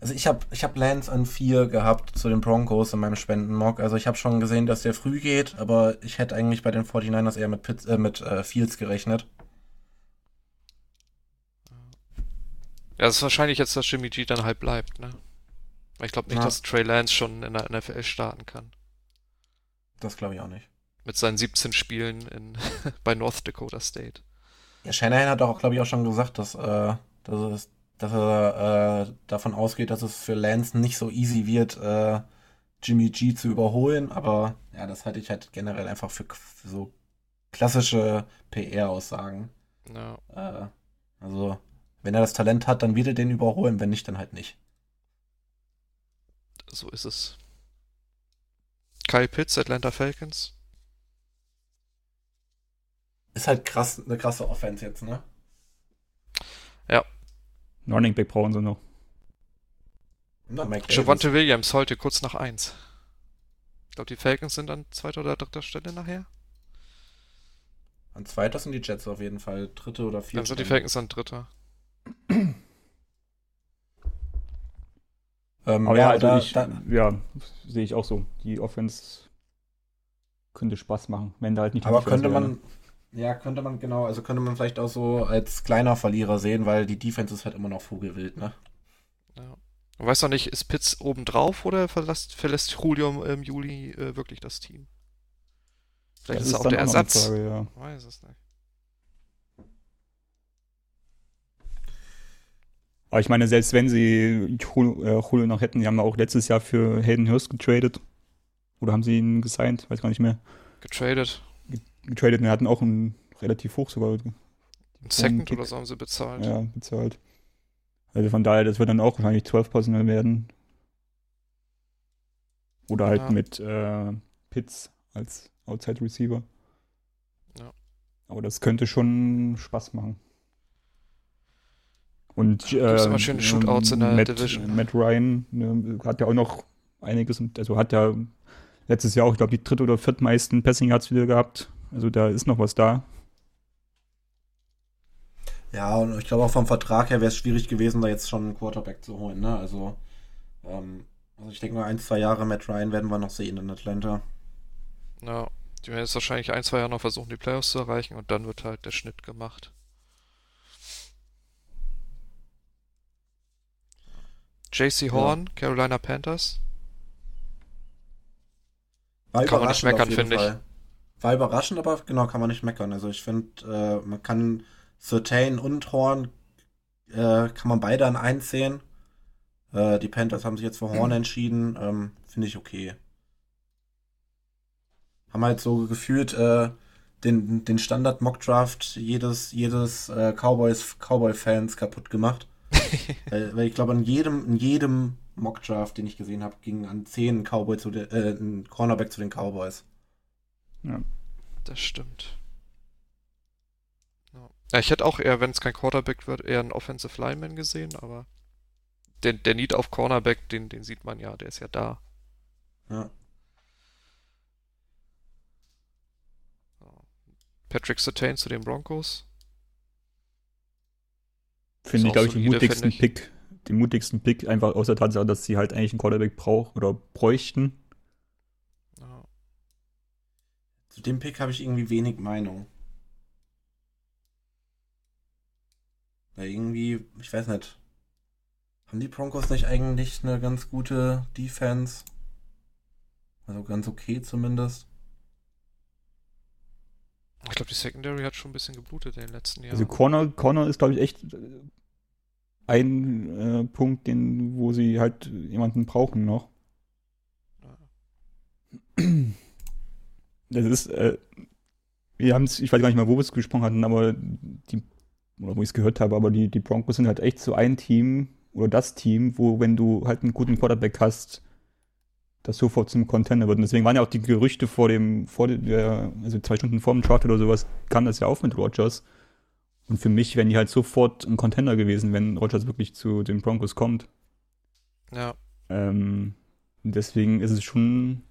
Speaker 1: Also ich habe ich hab Lance an 4 gehabt zu den Broncos in meinem Spendenmock. Also ich habe schon gesehen, dass der früh geht, aber ich hätte eigentlich bei den 49ers eher mit, Pitts, äh, mit äh, Fields gerechnet.
Speaker 3: Ja, es ist wahrscheinlich jetzt, dass Jimmy G dann halt bleibt, ne? Weil ich glaube nicht,
Speaker 1: Ja.
Speaker 3: dass Trey Lance schon in der NFL starten kann.
Speaker 1: Das glaube ich auch nicht.
Speaker 3: Mit seinen 17 Spielen in, *laughs* bei North Dakota State.
Speaker 1: Ja, Shanahan hat auch, glaube ich, auch schon gesagt, dass, äh, dass, es, dass er äh, davon ausgeht, dass es für Lance nicht so easy wird, äh, Jimmy G zu überholen. Aber ja, das halte ich halt generell einfach für, für so klassische PR-Aussagen.
Speaker 3: Ja.
Speaker 1: Äh, also, wenn er das Talent hat, dann wird er den überholen, wenn nicht, dann halt nicht.
Speaker 3: So ist es. Kyle Pitts, Atlanta Falcons.
Speaker 1: Ist halt krass, eine krasse Offense jetzt, ne?
Speaker 2: Running Back brauchen sie noch.
Speaker 3: Javante Williams heute kurz nach eins. Ich glaube, die Falcons sind an zweiter oder dritter Stelle nachher.
Speaker 1: An zweiter sind die Jets auf jeden Fall. Dritte oder vierte.
Speaker 3: Dann sind die Falcons an dritter.
Speaker 1: Ähm,
Speaker 2: Aber
Speaker 1: ja,
Speaker 2: ja, also
Speaker 1: da,
Speaker 2: ich,
Speaker 1: da,
Speaker 2: ja, sehe ich auch so. Die Offense könnte Spaß machen, wenn da halt nicht
Speaker 1: aber könnte man, ja, könnte man, genau, also könnte man vielleicht auch so als kleiner Verlierer sehen, weil die Defense ist halt immer noch vogelwild, ne?
Speaker 3: Ja. Und weiß noch nicht, ist Pitts obendrauf oder verlässt, verlässt Julio im Juli äh, wirklich das Team? Vielleicht
Speaker 2: Das
Speaker 3: ist er auch der Ersatz.
Speaker 2: Frage, ja.
Speaker 3: Weiß es nicht.
Speaker 2: Aber ich meine, selbst wenn sie Julio, äh, noch hätten, die haben ja auch letztes Jahr für Hayden Hurst getradet. Oder haben sie ihn gesigned? Weiß gar nicht mehr.
Speaker 3: Getradet.
Speaker 2: Getradet und wir hatten auch einen relativ hoch sogar
Speaker 3: Ein Second oder so haben sie bezahlt.
Speaker 2: ja, bezahlt. Also von daher, das wird dann auch wahrscheinlich 12 Personal werden. Oder halt
Speaker 3: Ja.
Speaker 2: mit äh, Pitts als Outside Receiver.
Speaker 3: Ja.
Speaker 2: Aber das könnte schon Spaß machen. Und
Speaker 3: Gibt's
Speaker 2: äh,
Speaker 3: immer schöne Shootouts in der
Speaker 2: Matt,
Speaker 3: Division.
Speaker 2: Matt Ryan ne, hat ja auch noch einiges, und- also hat ja letztes Jahr auch, ich glaube, die dritt- oder viertmeisten Passing Yards wieder gehabt. Also da ist noch was da.
Speaker 1: Ja, und ich glaube auch vom Vertrag her wäre es schwierig gewesen, da jetzt schon einen Quarterback zu holen, ne? Also, ähm, also ich denke mal, ein, zwei Jahre Matt Ryan werden wir noch sehen in Atlanta.
Speaker 3: Ja. Die werden jetzt wahrscheinlich ein, zwei Jahre noch versuchen, die Playoffs zu erreichen und dann wird halt der Schnitt gemacht. JC Horn, Carolina Panthers.
Speaker 1: War
Speaker 3: Kann man nicht meckern, finde ich.
Speaker 1: War überraschend, aber genau, kann man nicht meckern. Also ich finde, äh, man kann Certain und Horn, äh, kann man beide an eins sehen. Äh, die Panthers haben sich jetzt für Horn entschieden. Ähm, finde ich okay. Haben halt so gefühlt äh, den, den Standard-Mock-Draft jedes, jedes äh, Cowboys, Cowboy-Fans kaputt gemacht. *laughs* weil, weil ich glaube, in jedem, in jedem Mock-Draft, den ich gesehen habe, ging an 10 ein Cowboy zu den, äh, ein Cornerback zu den Cowboys.
Speaker 2: Ja.
Speaker 3: Das stimmt. Ja. Ja, ich hätte auch eher, wenn es kein Quarterback wird, eher einen Offensive Lineman gesehen, aber den, der Need auf Cornerback, den, den sieht man ja, der ist ja da.
Speaker 1: Ja.
Speaker 3: Patrick Surtain zu den Broncos.
Speaker 2: Finde ich,
Speaker 3: auch
Speaker 2: glaube ich, den mutigsten
Speaker 3: ich.
Speaker 2: Pick. Den mutigsten Pick, einfach aus der Tatsache, dass sie halt eigentlich einen Quarterback brauchen oder bräuchten.
Speaker 3: Ja.
Speaker 1: Zu dem Pick habe ich irgendwie wenig Meinung. Weil irgendwie, ich weiß nicht. Haben die Broncos nicht eigentlich eine ganz gute Defense? Also ganz okay zumindest.
Speaker 3: Ich glaube, die Secondary hat schon ein bisschen geblutet in den letzten Jahren.
Speaker 2: Also Corner, Corner ist, glaube ich, echt äh, ein äh, Punkt, den, wo sie halt jemanden brauchen noch. Das ist, äh, wir haben es, ich weiß gar nicht mal, wo wir es gesprochen hatten, aber die, oder wo ich es gehört habe, aber die, die Broncos sind halt echt so ein Team oder das Team, wo, wenn du halt einen guten Quarterback hast, das sofort zum Contender wird. Und deswegen waren ja auch die Gerüchte vor dem, vor der, also zwei Stunden vor dem Draft oder sowas, kam das ja auf mit Rogers. Und für mich wären die halt sofort ein Contender gewesen, wenn Rogers wirklich zu den Broncos kommt.
Speaker 3: ja.
Speaker 2: Ähm, deswegen ist es schon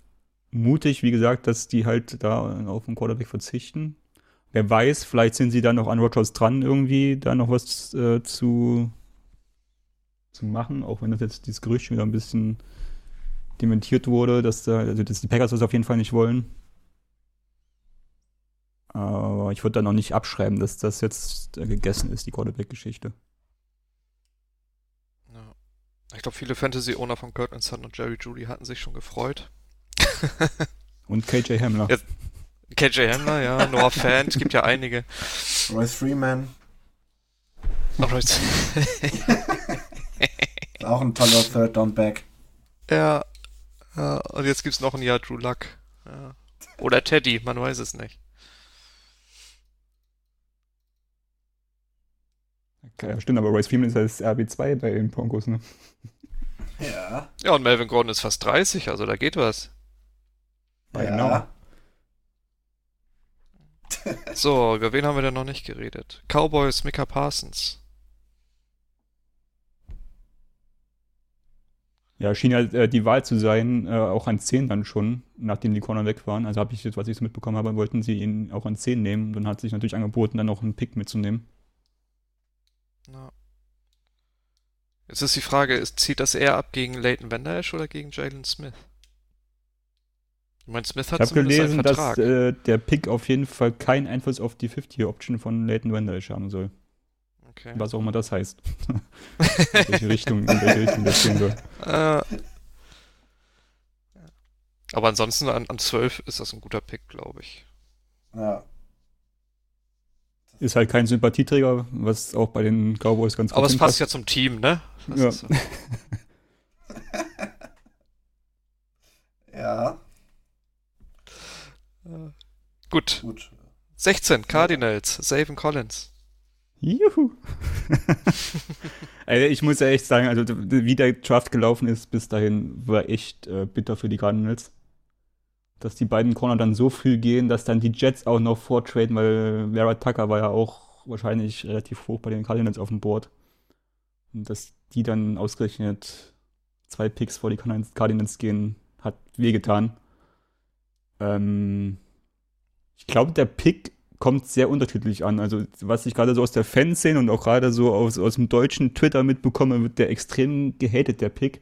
Speaker 2: mutig, wie gesagt, dass die halt da auf den Quarterback verzichten. Wer weiß, vielleicht sind sie da noch an Rogers dran, irgendwie da noch was äh, zu, zu machen, auch wenn das jetzt dieses Gerücht schon wieder ein bisschen dementiert wurde, dass da, also dass die Packers das auf jeden Fall nicht wollen. Aber ich würde da noch nicht abschreiben, dass das jetzt gegessen ist, die Quarterback-Geschichte.
Speaker 3: ja. Ich glaube, viele Fantasy-Owner von Kirtland Sutton und Jerry Judy hatten sich schon gefreut. *laughs*
Speaker 2: Und KJ Hamler.
Speaker 3: Ja. KJ Hamler, ja, Noah *laughs* Fant, es gibt ja einige.
Speaker 1: Royce Freeman
Speaker 3: jetzt, *laughs*
Speaker 1: ist auch ein toller Third Down Back.
Speaker 3: ja, ja, und jetzt gibt's noch ein Jahr Drew Luck. Ja. Oder Teddy, man weiß es nicht.
Speaker 2: Ja, stimmt, aber Royce Freeman ist ja das RB2 bei den Broncos, ne?
Speaker 1: Ja.
Speaker 3: Ja, und Melvin Gordon ist fast 30, also da geht was.
Speaker 2: Genau.
Speaker 3: So, über wen haben wir denn noch nicht geredet? Cowboys, Micah Parsons.
Speaker 2: Ja, schien ja äh, die Wahl zu sein, äh, auch an 10 dann schon, nachdem die Corner weg waren. Also habe ich jetzt, was ich so mitbekommen habe, wollten sie ihn auch an 10 nehmen. Dann hat sich natürlich angeboten, dann noch einen Pick mitzunehmen.
Speaker 3: Ja. Jetzt ist die Frage, ist, zieht das eher ab gegen Leighton Van oder gegen Jalen Smith? Ich meine, Smith hat
Speaker 2: Ich habe gelesen, dass äh, der Pick auf jeden Fall keinen Einfluss auf die 50-Option von Leighton Van haben soll.
Speaker 3: Okay.
Speaker 2: Was auch immer das heißt. *laughs* in welche Richtung, in welche Richtung das gehen soll.
Speaker 3: Äh, aber ansonsten an, an 12 ist das ein guter Pick, glaube ich.
Speaker 1: Ja.
Speaker 2: Ist halt kein Sympathieträger, was auch bei den Cowboys ganz
Speaker 3: Aber es passt ja zum Team, ne? Das
Speaker 2: Ja.
Speaker 3: so. *laughs*
Speaker 1: Ja,
Speaker 3: gut.
Speaker 1: gut.
Speaker 3: 16, Cardinals, Savin Collins.
Speaker 2: Juhu. *laughs* also ich muss ja echt sagen, also wie der Draft gelaufen ist bis dahin, war echt äh, bitter für die Cardinals. Dass die beiden Corner dann so früh gehen, dass dann die Jets auch noch vortraden, weil Vera Tucker war ja auch wahrscheinlich relativ hoch bei den Cardinals auf dem Board. Und dass die dann ausgerechnet zwei Picks vor die Cardinals gehen, hat wehgetan. Ähm, ich glaube, der Pick kommt sehr unterschiedlich an. Also, was ich gerade so aus der Fanszene und auch gerade so aus, aus dem deutschen Twitter mitbekomme, wird der extrem gehatet, der Pick.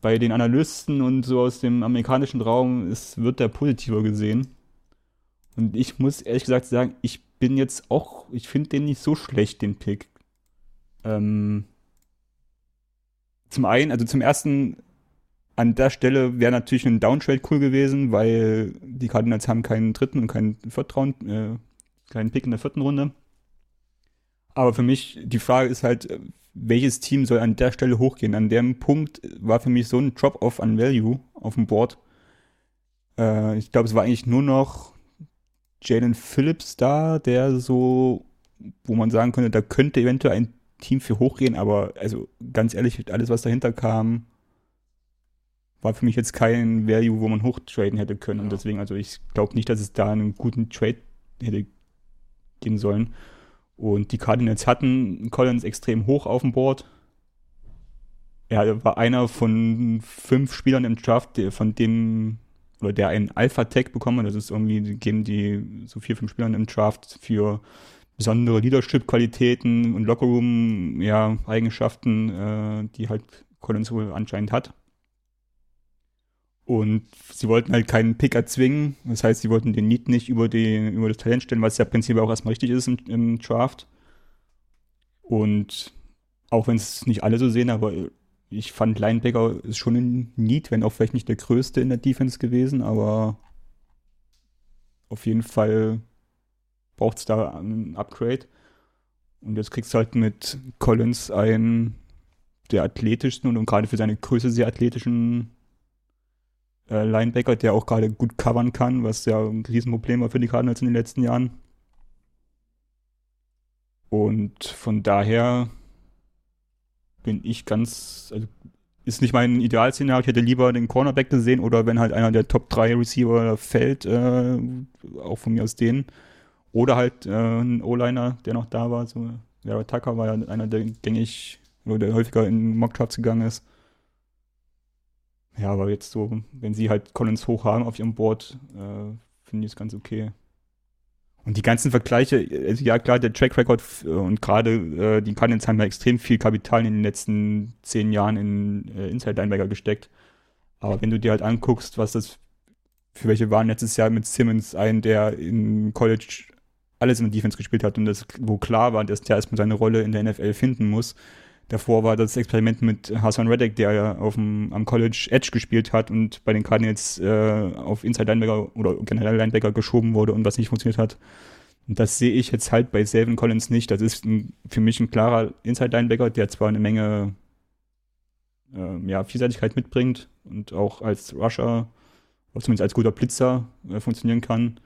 Speaker 2: Bei den Analysten und so aus dem amerikanischen Raum ist, wird der positiver gesehen. Und ich muss ehrlich gesagt sagen, ich bin jetzt auch, ich finde den nicht so schlecht, den Pick. Ähm, zum einen, also zum ersten, an der Stelle wäre natürlich ein Downtrade cool gewesen, weil die Cardinals haben keinen dritten und keinen vierten äh, keinen Pick in der vierten Runde. Aber für mich, die Frage ist halt, äh, welches Team soll an der Stelle hochgehen? An dem Punkt war für mich so ein Drop-off an Value auf dem Board. Äh, ich glaube, es war eigentlich nur noch Jalen Phillips da, der so, wo man sagen könnte, da könnte eventuell ein Team für hochgehen, aber also ganz ehrlich, alles, was dahinter kam, war für mich jetzt kein Value, wo man hochtraden hätte können. Und
Speaker 3: Ja.
Speaker 2: deswegen, also ich glaube nicht, dass es da einen guten Trade hätte gehen sollen. Und die Cardinals hatten Collins extrem hoch auf dem Board. Er war einer von fünf Spielern im Draft, von denen, oder der einen Alpha-Tag bekommen hat. Das ist irgendwie, geben die so vier, fünf Spielern im Draft für besondere Leadership-Qualitäten und Lockerroom, ja, äh, die halt Collins wohl anscheinend hat. Und sie wollten halt keinen Pick erzwingen. Das heißt, sie wollten den Need nicht über, die, über das Talent stellen, was ja prinzipiell auch erstmal richtig ist im, im Draft. Und auch wenn es nicht alle so sehen, aber ich fand Linebacker ist schon ein Need, wenn auch vielleicht nicht der größte in der Defense gewesen, aber auf jeden Fall braucht es da ein Upgrade. Und jetzt kriegst du halt mit Collins einen der athletischsten und gerade für seine Größe sehr athletischen äh, Linebacker, der auch gerade gut covern kann, was ja ein Riesenproblem war für die Cardinals in den letzten Jahren. Und von daher bin ich ganz, also ist nicht mein Idealszenario. Ich hätte lieber den Cornerback gesehen oder wenn halt einer der Top 3 Receiver fällt, äh, auch von mir aus den. Oder halt äh, ein O-Liner, der noch da war. So, Vera Tucker war ja einer, der gängig oder der häufiger in Mockdrafts gegangen ist. Ja, aber jetzt so, wenn sie halt Collins hoch haben auf ihrem Board, äh, finde ich es ganz okay. Und die ganzen Vergleiche, also ja klar, der Track Record f- und gerade äh, die Cardinals haben ja extrem viel Kapital in den letzten zehn Jahren in äh, Inside Linebacker gesteckt. Aber wenn du dir halt anguckst, was das für welche waren letztes Jahr mit Simmons, ein, der in College alles in der Defense gespielt hat und das, wo klar war, dass der erstmal seine Rolle in der NFL finden muss. Davor war das Experiment mit Hassan Reddick, der ja auf dem, am College Edge gespielt hat und bei den Cardinals äh, auf Inside Linebacker oder generell Linebacker geschoben wurde und was nicht funktioniert hat. Und das sehe ich jetzt halt bei Selvin Collins nicht. Das ist ein, für mich ein klarer Inside Linebacker, der zwar eine Menge äh, ja, Vielseitigkeit mitbringt und auch als Rusher, oder zumindest als guter Blitzer äh, funktionieren kann.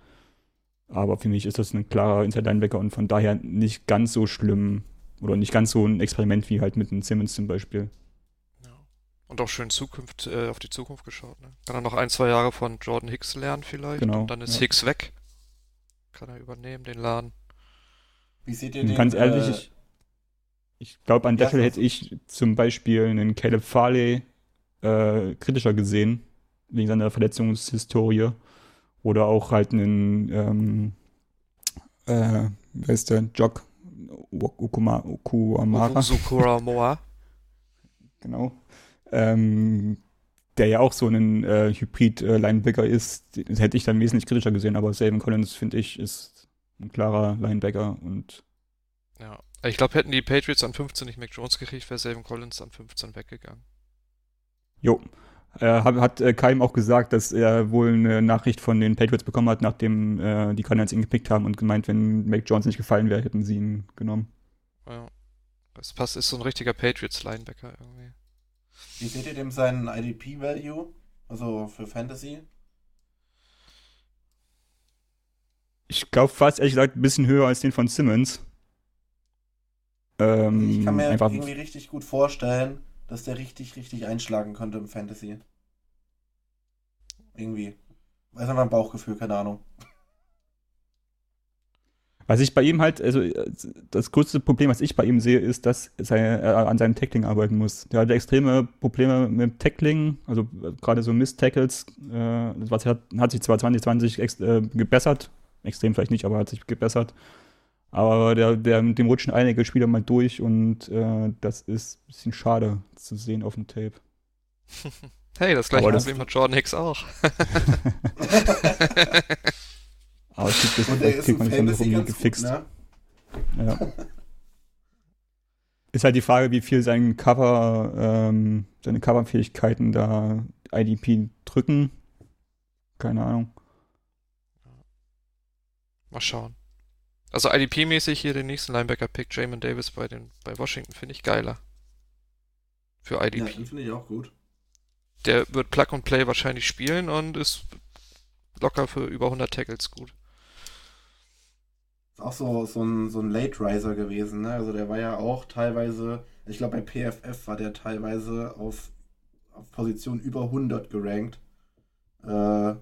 Speaker 2: Aber für mich ist das ein klarer Inside Linebacker und von daher nicht ganz so schlimm oder nicht ganz so ein Experiment wie halt mit einem Simmons zum Beispiel.
Speaker 3: Ja. Und auch schön Zukunft, äh, auf die Zukunft geschaut. Ne? Kann er noch ein, zwei Jahre von Jordan Hicks lernen vielleicht.
Speaker 2: Genau,
Speaker 3: Und dann ist
Speaker 2: ja.
Speaker 3: Hicks weg. Kann er übernehmen, den Laden.
Speaker 1: Wie seht ihr
Speaker 2: Und
Speaker 1: den?
Speaker 2: ganz ehrlich,
Speaker 1: äh,
Speaker 2: ich, ich glaube, an der
Speaker 1: ja,
Speaker 2: Stelle
Speaker 1: sag-
Speaker 2: hätte ich zum Beispiel einen Caleb Farley äh, kritischer gesehen, wegen seiner Verletzungshistorie. Oder auch halt einen, ähm, äh, wer ist der? Jock Ukuma, Ukuamara.
Speaker 3: Sukuramoa. *laughs*
Speaker 2: Genau. Ähm, der ja auch so ein äh, Hybrid-Linebacker ist, das hätte ich dann wesentlich kritischer gesehen, aber Savin Collins, finde ich, ist ein klarer Linebacker und
Speaker 3: Ja. Ich glaube, hätten die Patriots an 15 nicht Mac Jones gekriegt, wäre Savin Collins an 15 weggegangen.
Speaker 2: Jo. Er hat, hat äh, Keim auch gesagt, dass er wohl eine Nachricht von den Patriots bekommen hat, nachdem äh, die Cardinals ihn gepickt haben und gemeint, wenn Mac Jones nicht gefallen wäre, hätten sie ihn genommen.
Speaker 3: Ja. Das passt, ist so ein richtiger Patriots-Linebacker irgendwie.
Speaker 1: Wie seht ihr dem seinen IDP-Value? Also für Fantasy?
Speaker 2: Ich glaube fast, ehrlich gesagt, ein bisschen höher als den von Simmons. Ähm,
Speaker 1: ich kann mir
Speaker 2: einfach,
Speaker 1: irgendwie richtig gut vorstellen, dass der richtig, richtig einschlagen könnte im Fantasy. Irgendwie. Weiß einfach ein Bauchgefühl, keine Ahnung.
Speaker 2: Was ich bei ihm halt, also das größte Problem, was ich bei ihm sehe, ist, dass er an seinem Tackling arbeiten muss. Der hat extreme Probleme mit dem Tackling, also gerade so Miss-Tackles, äh, hat, hat sich zwar 2020 ex, äh, gebessert, extrem vielleicht nicht, aber hat sich gebessert. Aber der, der, dem rutschen einige Spieler mal durch und äh, das ist ein bisschen schade zu sehen auf dem Tape. *laughs*
Speaker 3: Hey, das gleiche
Speaker 2: das-
Speaker 3: Problem hat Jordan Hicks auch. *laughs*
Speaker 2: Aber es gibt das
Speaker 1: Und er ist
Speaker 2: dann
Speaker 1: Fantasy ganz
Speaker 2: gefixt.
Speaker 1: gut, ne?
Speaker 2: Ja. Ist halt die Frage, wie viel sein Cover, ähm, seine Coverfähigkeiten da IDP drücken. Keine Ahnung.
Speaker 3: Mal schauen. Also IDP-mäßig hier den nächsten Linebacker-Pick, Jamin Davis bei, den, bei Washington, finde ich geiler. Für
Speaker 1: Ja,
Speaker 3: IDP.
Speaker 1: den finde ich auch gut.
Speaker 3: Der wird Plug and Play wahrscheinlich spielen und ist locker für über 100 Tackles gut.
Speaker 1: Ist auch so, so ein, so ein Late Riser gewesen, ne? Also der war ja auch teilweise, ich glaube bei PFF war der teilweise auf, auf Position über 100 gerankt. Äh,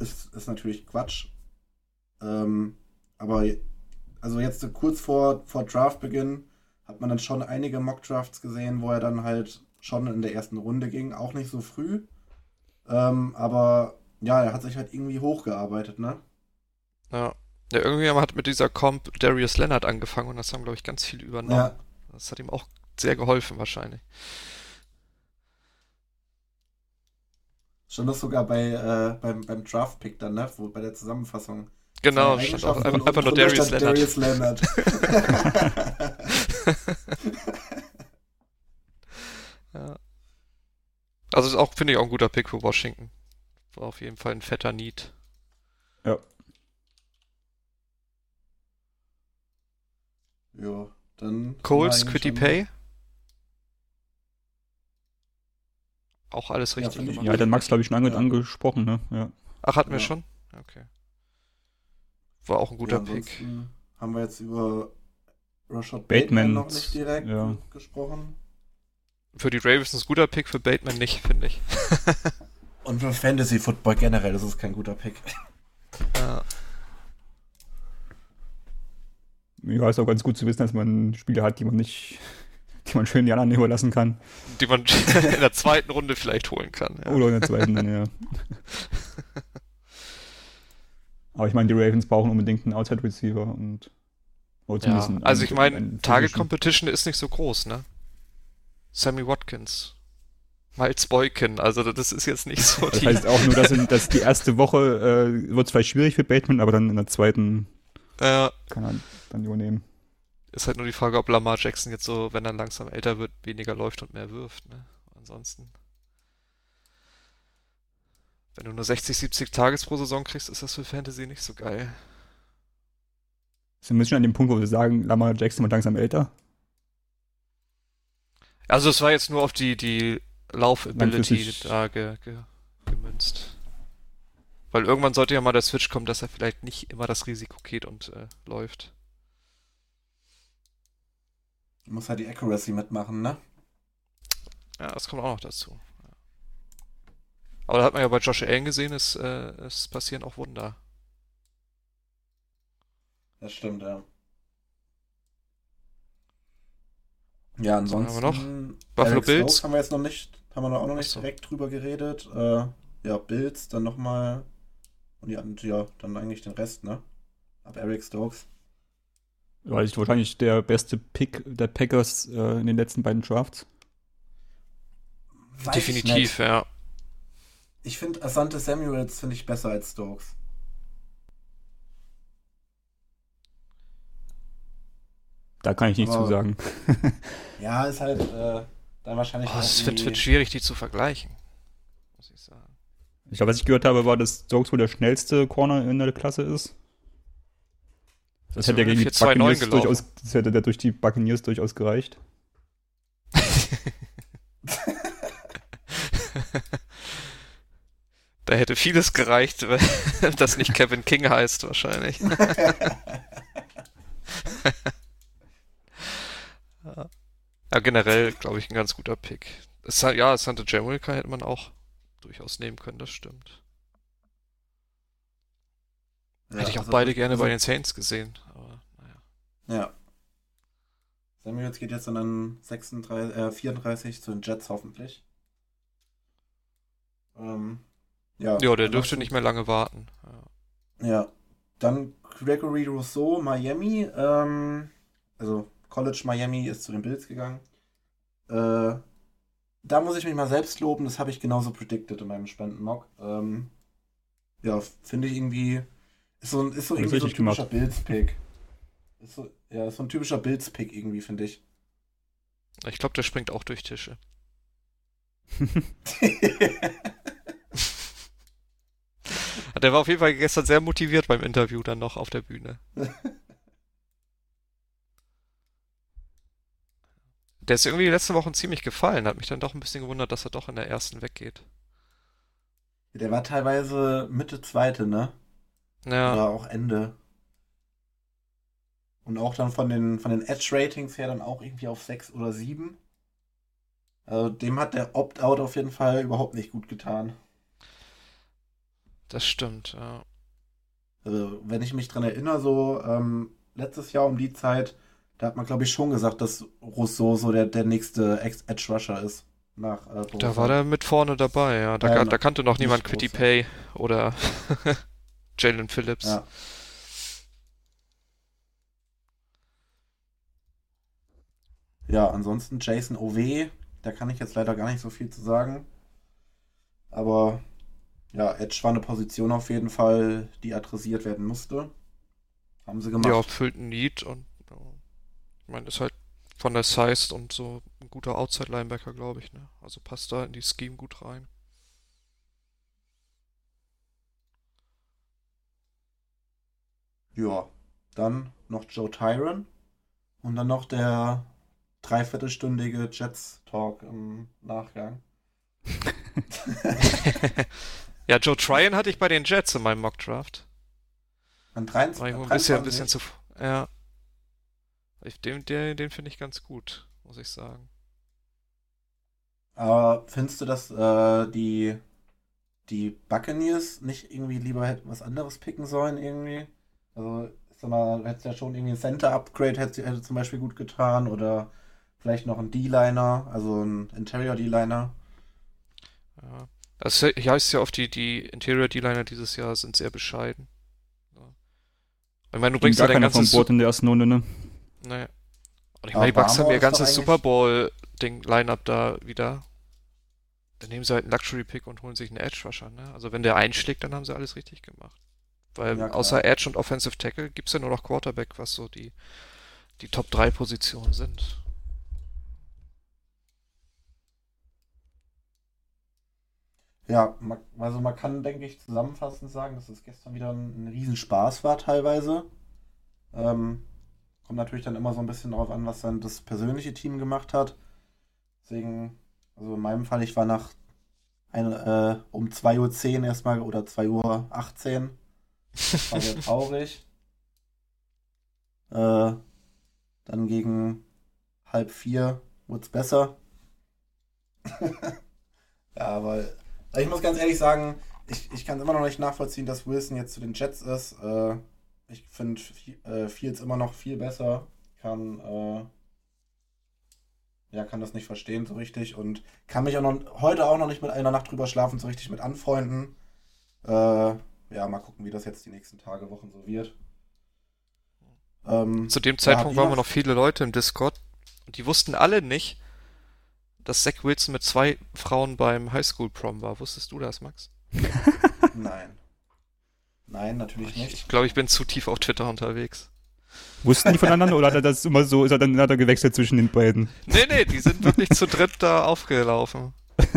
Speaker 1: ist, ist natürlich Quatsch. Ähm, aber also jetzt kurz vor, vor Draftbeginn hat man dann schon einige Mock-Drafts gesehen, wo er dann halt schon in der ersten Runde ging. Auch nicht so früh. Ähm, aber ja, er hat sich halt irgendwie hochgearbeitet, ne?
Speaker 3: Ja. Ja, irgendjemand hat mit dieser Comp Darius Leonard angefangen und das haben, glaube ich, ganz viele übernommen.
Speaker 1: Ja.
Speaker 3: Das hat ihm auch sehr geholfen wahrscheinlich.
Speaker 1: Stand das sogar bei, äh, beim, beim Draft-Pick dann, ne? Wo, bei der Zusammenfassung.
Speaker 3: Genau,
Speaker 1: Zwei
Speaker 3: stand auch einfach, einfach nur Darius
Speaker 1: stand
Speaker 3: Leonard.
Speaker 1: Darius Leonard.
Speaker 3: Ja. *laughs* *laughs* Also ist auch, finde ich, auch ein guter Pick für Washington. War auf jeden Fall ein fetter Need.
Speaker 1: ja, dann.
Speaker 3: Coles, Quitty Pay. Auch alles
Speaker 1: Ja,
Speaker 3: richtig
Speaker 1: ich
Speaker 3: gemacht.
Speaker 2: Ja, der Max, glaube ich, schon ange
Speaker 1: Ja.
Speaker 2: angesprochen, ne? Ja.
Speaker 3: Ach, hatten wir
Speaker 1: Ja.
Speaker 3: schon? Okay. War auch ein guter
Speaker 1: ja,
Speaker 3: Pick.
Speaker 1: ansonsten Haben wir jetzt über Rashad
Speaker 2: Bateman,
Speaker 1: Bateman noch nicht direkt
Speaker 2: ja.
Speaker 1: gesprochen.
Speaker 3: Für die Ravens ein guter Pick, für Bateman nicht, finde ich. *laughs*
Speaker 1: Und für Fantasy Football generell ist es kein guter Pick.
Speaker 3: Ja.
Speaker 2: Ja, ist auch ganz gut zu wissen, dass man Spieler hat, die man nicht, *laughs* die man schön die anderen überlassen kann.
Speaker 3: Die man *laughs* in der zweiten Runde vielleicht holen kann. Ja.
Speaker 2: Oder in der zweiten dann, ja. Aber ich meine, die Ravens brauchen unbedingt einen Outside-Receiver und. Oder
Speaker 3: Ja, also ich meine, Target. Competition ist nicht so groß, ne? Sammy Watkins, Miles Boykin, also das ist jetzt nicht so
Speaker 2: Das
Speaker 3: die.
Speaker 2: heißt auch nur, dass, in, *laughs* dass die erste Woche äh, wird es vielleicht schwierig für Bateman, aber dann in der zweiten
Speaker 3: äh,
Speaker 2: kann er dann übernehmen.
Speaker 3: ist halt nur die Frage, ob Lamar Jackson jetzt so, wenn er langsam älter wird, weniger läuft und mehr wirft, ne? Ansonsten. Wenn du nur 60, 70 Tages pro Saison kriegst, ist das für Fantasy nicht so geil.
Speaker 2: Sind wir schon an dem Punkt, wo wir sagen, Lamar Jackson wird langsam älter?
Speaker 3: Also es war jetzt nur auf die, die Laufability da ge, ge, gemünzt. Weil irgendwann sollte ja mal der Switch kommen, dass er vielleicht nicht immer das Risiko geht und äh, läuft.
Speaker 1: Muss halt die Accuracy mitmachen, ne?
Speaker 3: Ja, das kommt auch noch dazu. Ja. Aber da hat man ja bei Josh Allen gesehen, es, äh, es passieren auch Wunder.
Speaker 1: Das stimmt, ja. Ja, ansonsten.
Speaker 3: haben wir noch? Buffalo
Speaker 1: Alex
Speaker 3: Bills?
Speaker 1: Stokes haben wir jetzt noch nicht haben wir noch auch noch nicht
Speaker 3: Ach so.
Speaker 1: direkt drüber geredet. Äh, ja, Bills, dann nochmal. Und die anderen, ja, dann eigentlich den Rest, ne? Ab Eric Stokes.
Speaker 2: Weil ich wahrscheinlich der beste Pick der Packers äh, in den letzten beiden Drafts.
Speaker 1: Weiß
Speaker 3: Definitiv,
Speaker 1: nicht.
Speaker 3: ja.
Speaker 1: Ich finde Asante Samuels finde ich besser als Stokes.
Speaker 2: Da kann ich nichts
Speaker 1: Aber-
Speaker 2: zu sagen. *laughs*
Speaker 1: Ja, ist halt äh, dann wahrscheinlich.
Speaker 3: Oh, es wird, wird schwierig, die zu vergleichen. Muss ich sagen.
Speaker 2: Ich glaube, was ich gehört habe, war, dass Stokes wohl der schnellste Corner in der Klasse ist. Das
Speaker 3: Ist
Speaker 2: hätte ja gegen die
Speaker 3: 4-2-9
Speaker 2: Buccaneers durchaus, das hätte der durch die Buccaneers durchaus gereicht. *laughs* *laughs*
Speaker 3: Da hätte vieles gereicht, *laughs* wenn das nicht Kevin King heißt, wahrscheinlich. *laughs* ja. generell, glaube ich, ein ganz guter Pick. Es, ja, Santa Jamaica hätte man auch durchaus nehmen können, das stimmt.
Speaker 1: Ja,
Speaker 3: hätte ich auch
Speaker 1: also-
Speaker 3: beide gerne
Speaker 1: also-
Speaker 3: bei den Saints gesehen, aber naja.
Speaker 1: Ja. Samuels geht jetzt dann an 36, äh, 34 zu den Jets hoffentlich. Ähm, ja,
Speaker 3: Ja, der dürfte nicht mehr lange warten. Ja.
Speaker 1: Ja. Dann Gregory Rousseau, Miami. Ähm, also College Miami ist zu den Bills gegangen. Äh, da muss ich mich mal selbst loben, das habe ich genauso predicted in meinem Spendenmock. Ähm, ja, finde ich irgendwie. Ist so, ein- ist so irgendwie so ein typischer Bills-Pick. Ist so, ja, ist so ein typischer Bills-Pick irgendwie, finde ich.
Speaker 3: Ich glaube, der springt auch durch Tische. *laughs* *laughs* Der war auf jeden Fall gestern sehr motiviert beim Interview dann noch auf der Bühne. *laughs* Der ist irgendwie die letzten Wochen ziemlich gefallen, hat mich dann doch ein bisschen gewundert, dass er doch in der ersten weggeht.
Speaker 1: Der war teilweise Mitte zweite, ne?
Speaker 3: Ja,
Speaker 1: Oder auch Ende. Und auch dann von den, von den Edge-Ratings her dann auch irgendwie auf 6 oder 7. Also dem hat der Opt-out auf jeden Fall überhaupt nicht gut getan.
Speaker 3: Das stimmt. Ja.
Speaker 1: Also, wenn ich mich dran erinnere, so ähm, letztes Jahr um die Zeit, da hat man, glaube ich, schon gesagt, dass Rousseau so der, der nächste Edge-Rusher ist. Nach, äh,
Speaker 3: Da war der mit vorne dabei, ja. Da,
Speaker 1: Ja,
Speaker 3: da kannte noch niemand Quitty. Pay oder *laughs* Jalen Phillips.
Speaker 1: Ja. Ja, ansonsten Jason OW, da kann ich jetzt leider gar nicht so viel zu sagen. Aber ja, Edge war eine Position auf jeden Fall, die adressiert werden musste. Haben sie gemacht.
Speaker 3: Ja, füllt ein Need und ja, ich meine, ist halt von der Size und so ein guter Outside-Linebacker, glaube ich, ne? Also passt da in die Scheme gut rein.
Speaker 1: Ja, dann noch Joe Tyron und dann noch der dreiviertelstündige Jets-Talk im Nachgang. *laughs* *laughs*
Speaker 3: ja, Joe Tryon hatte ich bei den Jets in meinem Mock-Draft.
Speaker 1: An
Speaker 3: War
Speaker 1: 23,
Speaker 3: ich ein bisschen, ein
Speaker 1: 23.
Speaker 3: bisschen zu. Ja. Den den, den finde ich ganz gut, muss ich sagen.
Speaker 1: Aber findest du, dass äh, die, die Buccaneers nicht irgendwie lieber hätten was anderes picken sollen irgendwie? Also, ich sag mal, hätte ja schon irgendwie ein Center-Upgrade hätte, hätte zum Beispiel gut getan oder vielleicht noch ein D-Liner, also ein Interior D-Liner.
Speaker 3: Ja. Das he- heißt ja oft, die, die Interior D-Liner dieses Jahr sind sehr bescheiden. Ja. Ich meine, du bringst ja
Speaker 2: gar
Speaker 3: dein
Speaker 2: keiner vom
Speaker 3: ganzes
Speaker 2: Bord in der ersten Runde, ne?
Speaker 3: Nee. Und ich meine, die Bucks haben ihr ganzes Super Bowl-Ding-Line-Up da wieder. Dann nehmen sie halt einen Luxury-Pick und holen sich einen Edge-Rusher, ne? Also wenn der einschlägt, dann haben sie alles richtig gemacht. Weil
Speaker 1: Ja,
Speaker 3: außer Edge und Offensive Tackle gibt's ja nur noch Quarterback, was so die, die Top-3-Positionen sind.
Speaker 1: Ja, man, also man kann, denke ich, zusammenfassend sagen, dass es gestern wieder ein, ein Riesenspaß war teilweise. Ähm, kommt natürlich dann immer so ein bisschen darauf an, was dann das persönliche Team gemacht hat. Deswegen, also in meinem Fall, ich war nach ein, äh, um 2.10 Uhr erstmal oder 2.18 Uhr. Das war sehr *laughs* traurig. Äh, dann gegen halb vier wurde es besser. *laughs* ja, aber ich muss ganz ehrlich sagen, ich, ich kann immer noch nicht nachvollziehen, dass Wilson jetzt zu den Jets ist. Äh, ich finde äh, Fields immer noch viel besser. Kann, äh, ja, kann das nicht verstehen so richtig und kann mich auch noch heute auch noch nicht mit einer Nacht drüber schlafen, so richtig mit anfreunden. Äh, ja, mal gucken, wie das jetzt die nächsten Tage, Wochen so wird.
Speaker 3: Ähm, Zu dem Zeitpunkt waren wir noch viele Leute im Discord und die wussten alle nicht, dass Zach Wilson mit zwei Frauen beim Highschool-Prom war. Wusstest du das, Max? *laughs*
Speaker 1: Nein. Nein, natürlich nicht.
Speaker 3: Ich glaube, ich bin zu tief auf Twitter unterwegs.
Speaker 2: Wussten die voneinander oder hat er das immer so, ist er dann hat er gewechselt zwischen den beiden?
Speaker 3: Nee, nee, die sind wirklich zu dritt da aufgelaufen. *laughs*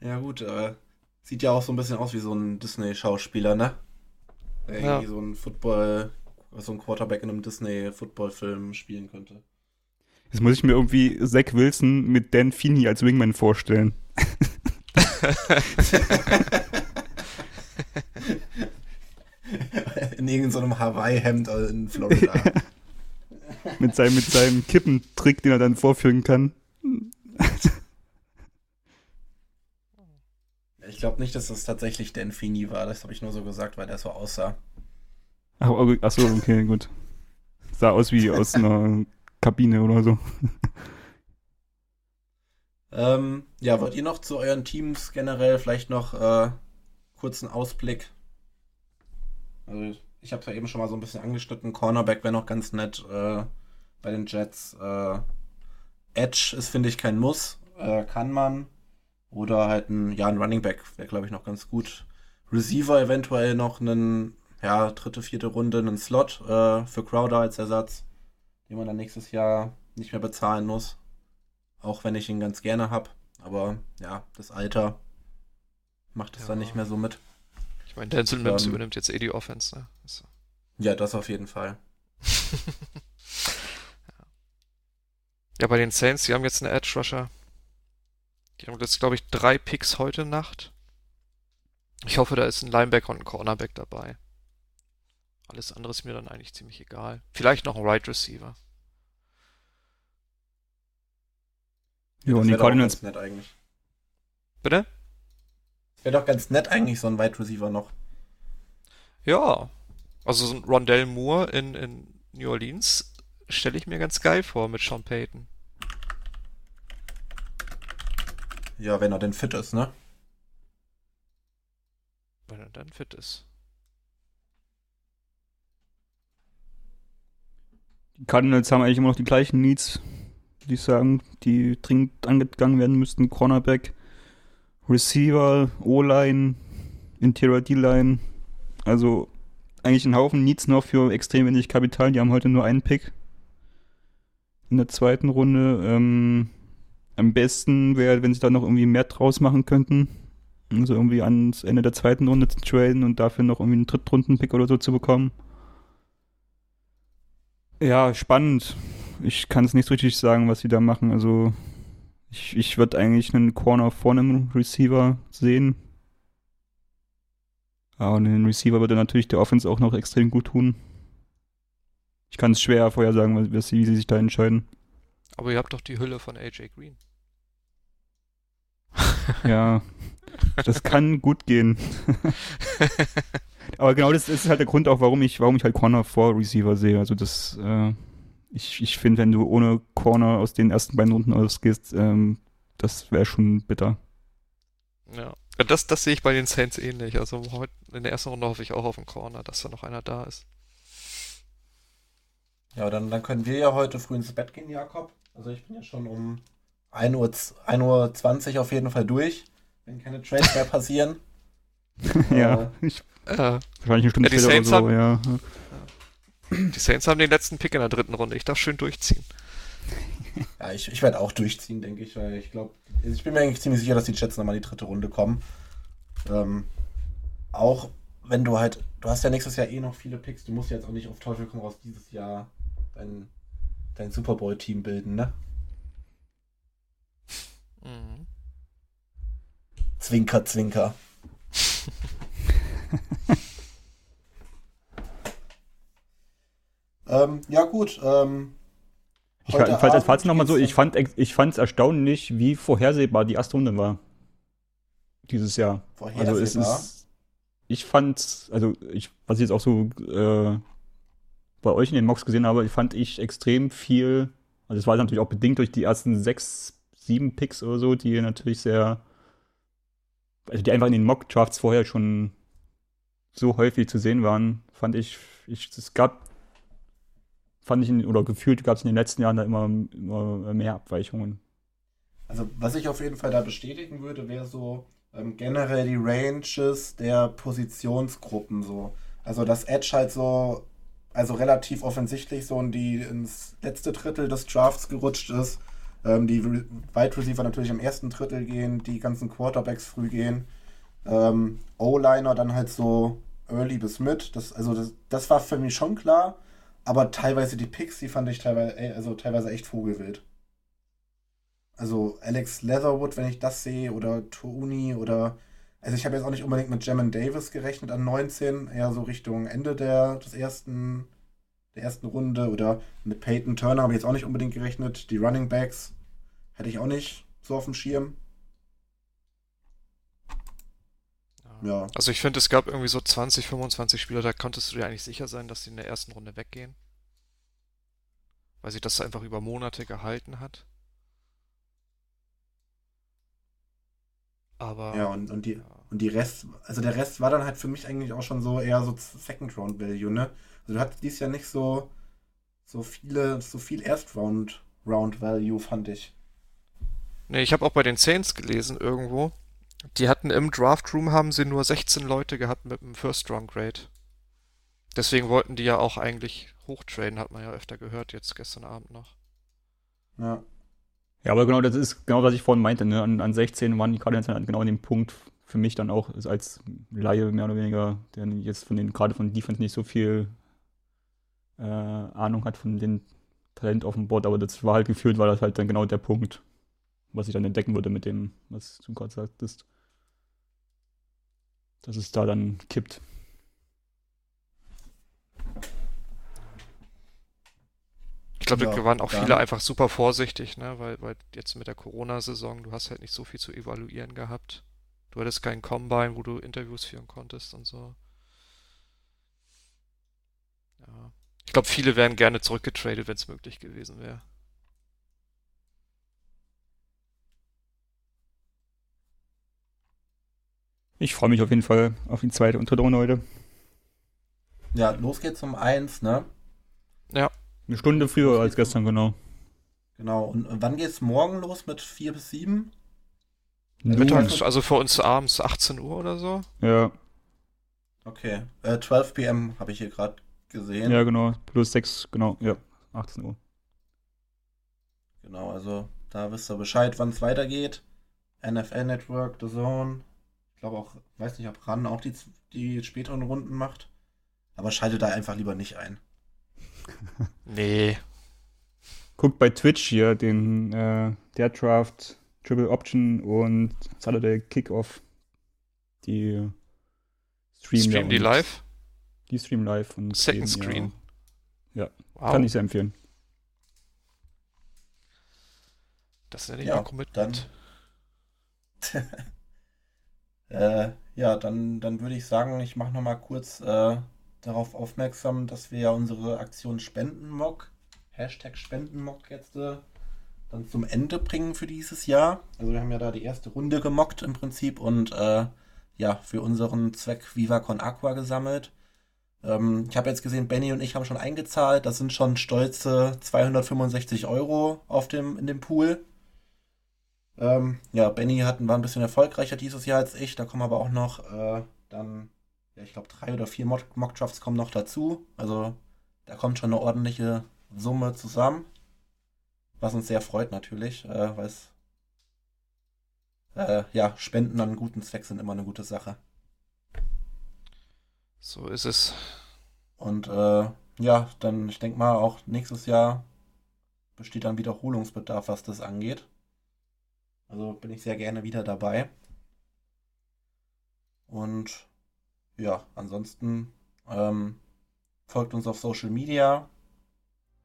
Speaker 1: ja, gut, äh, sieht ja auch so ein bisschen aus wie so ein Disney-Schauspieler, ne? Der ja. irgendwie so ein Football, so ein Quarterback in einem Disney-Football-Film spielen könnte.
Speaker 2: Jetzt muss ich mir irgendwie Zach Wilson mit Dan Feeney als Wingman vorstellen. *laughs*
Speaker 1: in irgendeinem Hawaii-Hemd in Florida.
Speaker 2: mit, seinem, mit seinem Kippentrick, den er dann vorführen kann.
Speaker 1: Ich glaube nicht, dass das tatsächlich Dan Feeney war. Das habe ich nur so gesagt, weil der so aussah.
Speaker 2: Ach, achso, okay, gut. Sah aus wie aus einer Kabine oder so.
Speaker 1: Ähm, ja, wollt ihr noch zu euren Teams generell vielleicht noch äh, kurzen Ausblick? Also ich habe es ja eben schon mal so ein bisschen angeschnitten. Cornerback wäre noch ganz nett äh, bei den Jets. Äh, Edge ist, finde ich, kein Muss. Äh, kann man. Oder halt ein, ja, ein Running Back wäre, glaube ich, noch ganz gut. Receiver eventuell noch einen, ja, dritte, vierte Runde, einen Slot äh, für Crowder als Ersatz den man dann nächstes Jahr nicht mehr bezahlen muss. Auch wenn ich ihn ganz gerne habe. Aber ja, das Alter macht es ja. dann nicht mehr so mit.
Speaker 3: Ich meine, Denzel Mims ähm, übernimmt jetzt eh die Offense, ne?
Speaker 1: So. Ja, das auf jeden Fall.
Speaker 3: ja. *laughs* ja, bei den Saints, die haben jetzt einen Edge Rusher. Die haben jetzt, glaube ich, drei Picks heute Nacht. Ich hoffe, da ist ein Linebacker und ein Cornerback dabei. Alles andere ist mir dann eigentlich ziemlich egal. Vielleicht noch ein Right Receiver.
Speaker 1: Ja, und die Cardinals. Nett eigentlich.
Speaker 3: Bitte?
Speaker 1: Wäre doch ganz nett eigentlich, so ein Wide Receiver noch.
Speaker 3: Ja. Also so ein Rondell Moore in, in New Orleans stelle ich mir ganz geil vor mit Sean Payton.
Speaker 1: Ja, wenn er denn fit ist, ne?
Speaker 3: Wenn er dann fit ist.
Speaker 2: Cardinals haben eigentlich immer noch die gleichen Needs, würde ich sagen, die dringend angegangen werden müssten. Cornerback, Receiver, O-Line, Interior D-Line. Also eigentlich ein Haufen Needs noch für extrem wenig Kapital. Die haben heute nur einen Pick in der zweiten Runde. Ähm, am besten wäre, wenn sie da noch irgendwie mehr draus machen könnten. Also irgendwie ans Ende der zweiten Runde zu traden und dafür noch irgendwie einen Drittrunden-Pick oder so zu bekommen. Ja, spannend. Ich kann es nicht so richtig sagen, was sie da machen. Also ich, ich würde eigentlich einen Corner vor einem Receiver sehen. Aber einen Receiver würde natürlich der Offense auch noch extrem gut tun. Ich kann es schwer vorher sagen, wie sie sich da entscheiden.
Speaker 3: Aber ihr habt doch die Hülle von AJ Green.
Speaker 2: ja, das kann gut gehen. *laughs* Aber genau das ist halt der Grund auch, warum ich, warum ich halt Corner vor Receiver sehe. Also das, äh, ich, ich finde, wenn du ohne Corner aus den ersten beiden Runden ausgehst, ähm, das wäre schon bitter.
Speaker 3: Ja. Das, das sehe ich bei den Saints ähnlich. Also heute in der ersten Runde hoffe ich auch auf den Corner, dass da noch einer da ist.
Speaker 1: Ja, dann, dann können wir ja heute früh ins Bett gehen, Jakob. Also ich bin ja schon um 1 Uhr, 1 Uhr 20 auf jeden Fall durch, wenn keine Trades mehr passieren. *laughs*
Speaker 2: ja, äh, ich äh, Wahrscheinlich eine Stunde
Speaker 3: ja, die Saints so, haben, ja. Die Saints haben den letzten Pick in der dritten Runde. Ich darf schön durchziehen.
Speaker 1: Ja, ich, ich werde auch durchziehen, denke ich, weil ich glaube, ich bin mir eigentlich ziemlich sicher, dass die Jets nochmal in die dritte Runde kommen. Ähm, auch wenn du halt, du hast ja nächstes Jahr eh noch viele Picks, du musst jetzt auch nicht auf Teufel komm raus dieses Jahr dein, dein Super Bowl-Team bilden, ne? Mhm. Zwinker, Zwinker. Ähm, ja, gut. Ähm,
Speaker 2: ich fand als Fazit nochmal so, ich fand ich es erstaunlich, wie vorhersehbar die erste Runde war. Dieses Jahr. Vorhersehbar? Also es ist, ich fand, also ich, was ich jetzt auch so äh, bei euch in den Mocks gesehen habe, fand ich extrem viel, also es war natürlich auch bedingt durch die ersten sechs, sieben Picks oder so, die natürlich sehr, also die einfach in den Mock-Drafts vorher schon so häufig zu sehen waren, fand ich, ich es gab, fand ich, in, oder gefühlt gab es in den letzten Jahren da immer, immer mehr Abweichungen.
Speaker 1: Also was ich auf jeden Fall da bestätigen würde, wäre so ähm, generell die Ranges der Positionsgruppen so. Also dass Edge halt so, also relativ offensichtlich so in die ins letzte Drittel des Drafts gerutscht ist. Ähm, die Wide Receiver natürlich im ersten Drittel gehen, die ganzen Quarterbacks früh gehen. Ähm, O-Liner dann halt so early bis mid. Das, also das, das war für mich schon klar. Aber teilweise die Picks, die fand ich teilweise, also teilweise echt vogelwild. Also Alex Leatherwood, wenn ich das sehe, oder Touni oder. Also ich habe jetzt auch nicht unbedingt mit Jamin Davis gerechnet an 19, eher so Richtung Ende der, des ersten, der ersten Runde. Oder mit Peyton Turner habe ich jetzt auch nicht unbedingt gerechnet. Die Running Backs hätte ich auch nicht so auf dem Schirm.
Speaker 3: Ja. Also ich finde, es gab irgendwie so 20, 25 Spieler, da konntest du dir eigentlich sicher sein, dass die in der ersten Runde weggehen. Weil sich das einfach über Monate gehalten hat. Aber.
Speaker 1: Ja, und, und, die, ja. und die Rest, also der Rest war dann halt für mich eigentlich auch schon so eher so Second Round Value, ne? Also du hattest dies Jahr nicht so, so viele, so viel Erst Round, Round Value, fand ich.
Speaker 3: Nee, ich habe auch bei den Saints gelesen irgendwo. Die hatten im Draft Room haben sie nur 16 Leute gehabt mit einem First Round Grade. Deswegen wollten die ja auch eigentlich hochtraden, hat man ja öfter gehört, jetzt gestern Abend noch.
Speaker 2: Ja. Ja, aber genau, das ist genau, was ich vorhin meinte. Ne? An, an 16 waren die Cardinals dann genau an dem Punkt für mich dann auch als Laie mehr oder weniger, der jetzt von den, gerade von Defense nicht so viel äh, Ahnung hat von den Talent auf dem Board, aber das war halt gefühlt, war das halt dann genau der Punkt, was ich dann entdecken würde mit dem, was du gerade sagtest. Dass es da dann kippt.
Speaker 3: glaube, ja, da waren auch viele einfach super vorsichtig, ne? weil, weil jetzt mit der Corona-Saison, du hast halt nicht so viel zu evaluieren gehabt. Du hattest keinen Combine, wo du Interviews führen konntest und so. Ja. Ich glaube, viele wären gerne zurückgetradet, wenn es möglich gewesen wäre.
Speaker 2: Ich freue mich auf jeden Fall auf die zweite und dritte Runde heute.
Speaker 1: Ja, los geht's um eins, ne?
Speaker 3: Ja.
Speaker 2: Eine Stunde früher als gestern, genau.
Speaker 1: Genau. Und wann geht's morgen los mit 4 bis 7?
Speaker 3: Mittags, also für uns abends 18 Uhr oder so?
Speaker 2: Ja.
Speaker 1: Okay. Äh, 12 p.m. habe ich hier gerade gesehen.
Speaker 2: Ja, genau. Plus 6, genau. Ja, 18 Uhr.
Speaker 1: Genau, also da wisst ihr Bescheid, wann es weitergeht. NFL Network, The Zone. Ich glaube auch, weiß nicht, ob RAN auch die, die späteren Runden macht. Aber schaltet da einfach lieber nicht ein. *laughs*
Speaker 3: nee.
Speaker 2: Guckt bei Twitch hier den äh, der Draft, Triple Option und Saturday Kickoff. Die
Speaker 3: streamen Stream die live?
Speaker 2: Die streamen live. Und
Speaker 3: Second Screen.
Speaker 2: Ja, ja. Wow. kann ich sehr empfehlen.
Speaker 3: Das nenne ich ja, mal Commitment.
Speaker 1: Dann, *laughs* äh, ja, dann, dann würde ich sagen, ich mache nochmal kurz äh, darauf aufmerksam, dass wir ja unsere Aktion Spendenmock, Hashtag Spendenmock jetzt äh, dann zum Ende bringen für dieses Jahr. Also wir haben ja da die erste Runde gemockt im Prinzip und äh, ja, für unseren Zweck Viva Con Aqua gesammelt. Ähm, ich habe jetzt gesehen, Benny und ich haben schon eingezahlt. Das sind schon stolze 265 Euro auf dem, in dem Pool. Ähm, ja, Benny hat, war ein bisschen erfolgreicher dieses Jahr als ich. Da kommen aber auch noch äh, dann ja, ich glaube, drei oder vier Mock Mockdrafts kommen noch dazu. Also da kommt schon eine ordentliche Summe zusammen. Was uns sehr freut natürlich, äh, weil es äh, ja, Spenden an guten Zweck sind immer eine gute Sache.
Speaker 3: So ist es.
Speaker 1: Und äh, ja, dann, ich denke mal, auch nächstes Jahr besteht dann Wiederholungsbedarf, was das angeht. Also bin ich sehr gerne wieder dabei. Und ja, ansonsten ähm, folgt uns auf Social Media.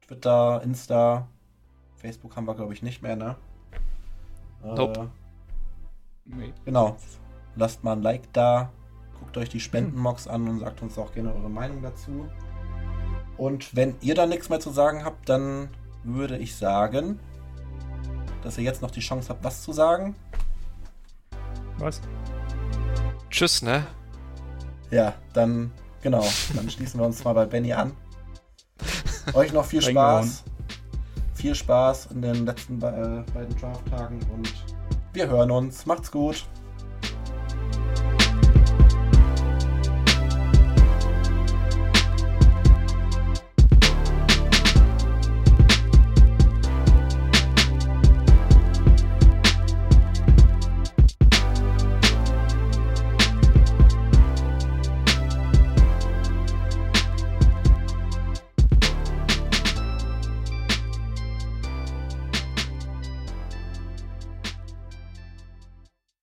Speaker 1: Twitter, Insta, Facebook haben wir, glaube ich, nicht mehr, ne?
Speaker 3: Äh, nope.
Speaker 1: Nee. Genau. Lasst mal ein Like da. Guckt euch die Spendenmocks an und sagt uns auch gerne eure Meinung dazu. Und wenn ihr da nichts mehr zu sagen habt, dann würde ich sagen, dass ihr jetzt noch die Chance habt, was zu sagen.
Speaker 2: Was?
Speaker 3: Tschüss, ne?
Speaker 1: Ja, dann, genau, dann schließen wir uns mal bei Benny an. *laughs* Euch noch viel. Spaß. Viel Spaß in den letzten be äh, beiden Draft-Tagen und wir hören uns. Macht's gut.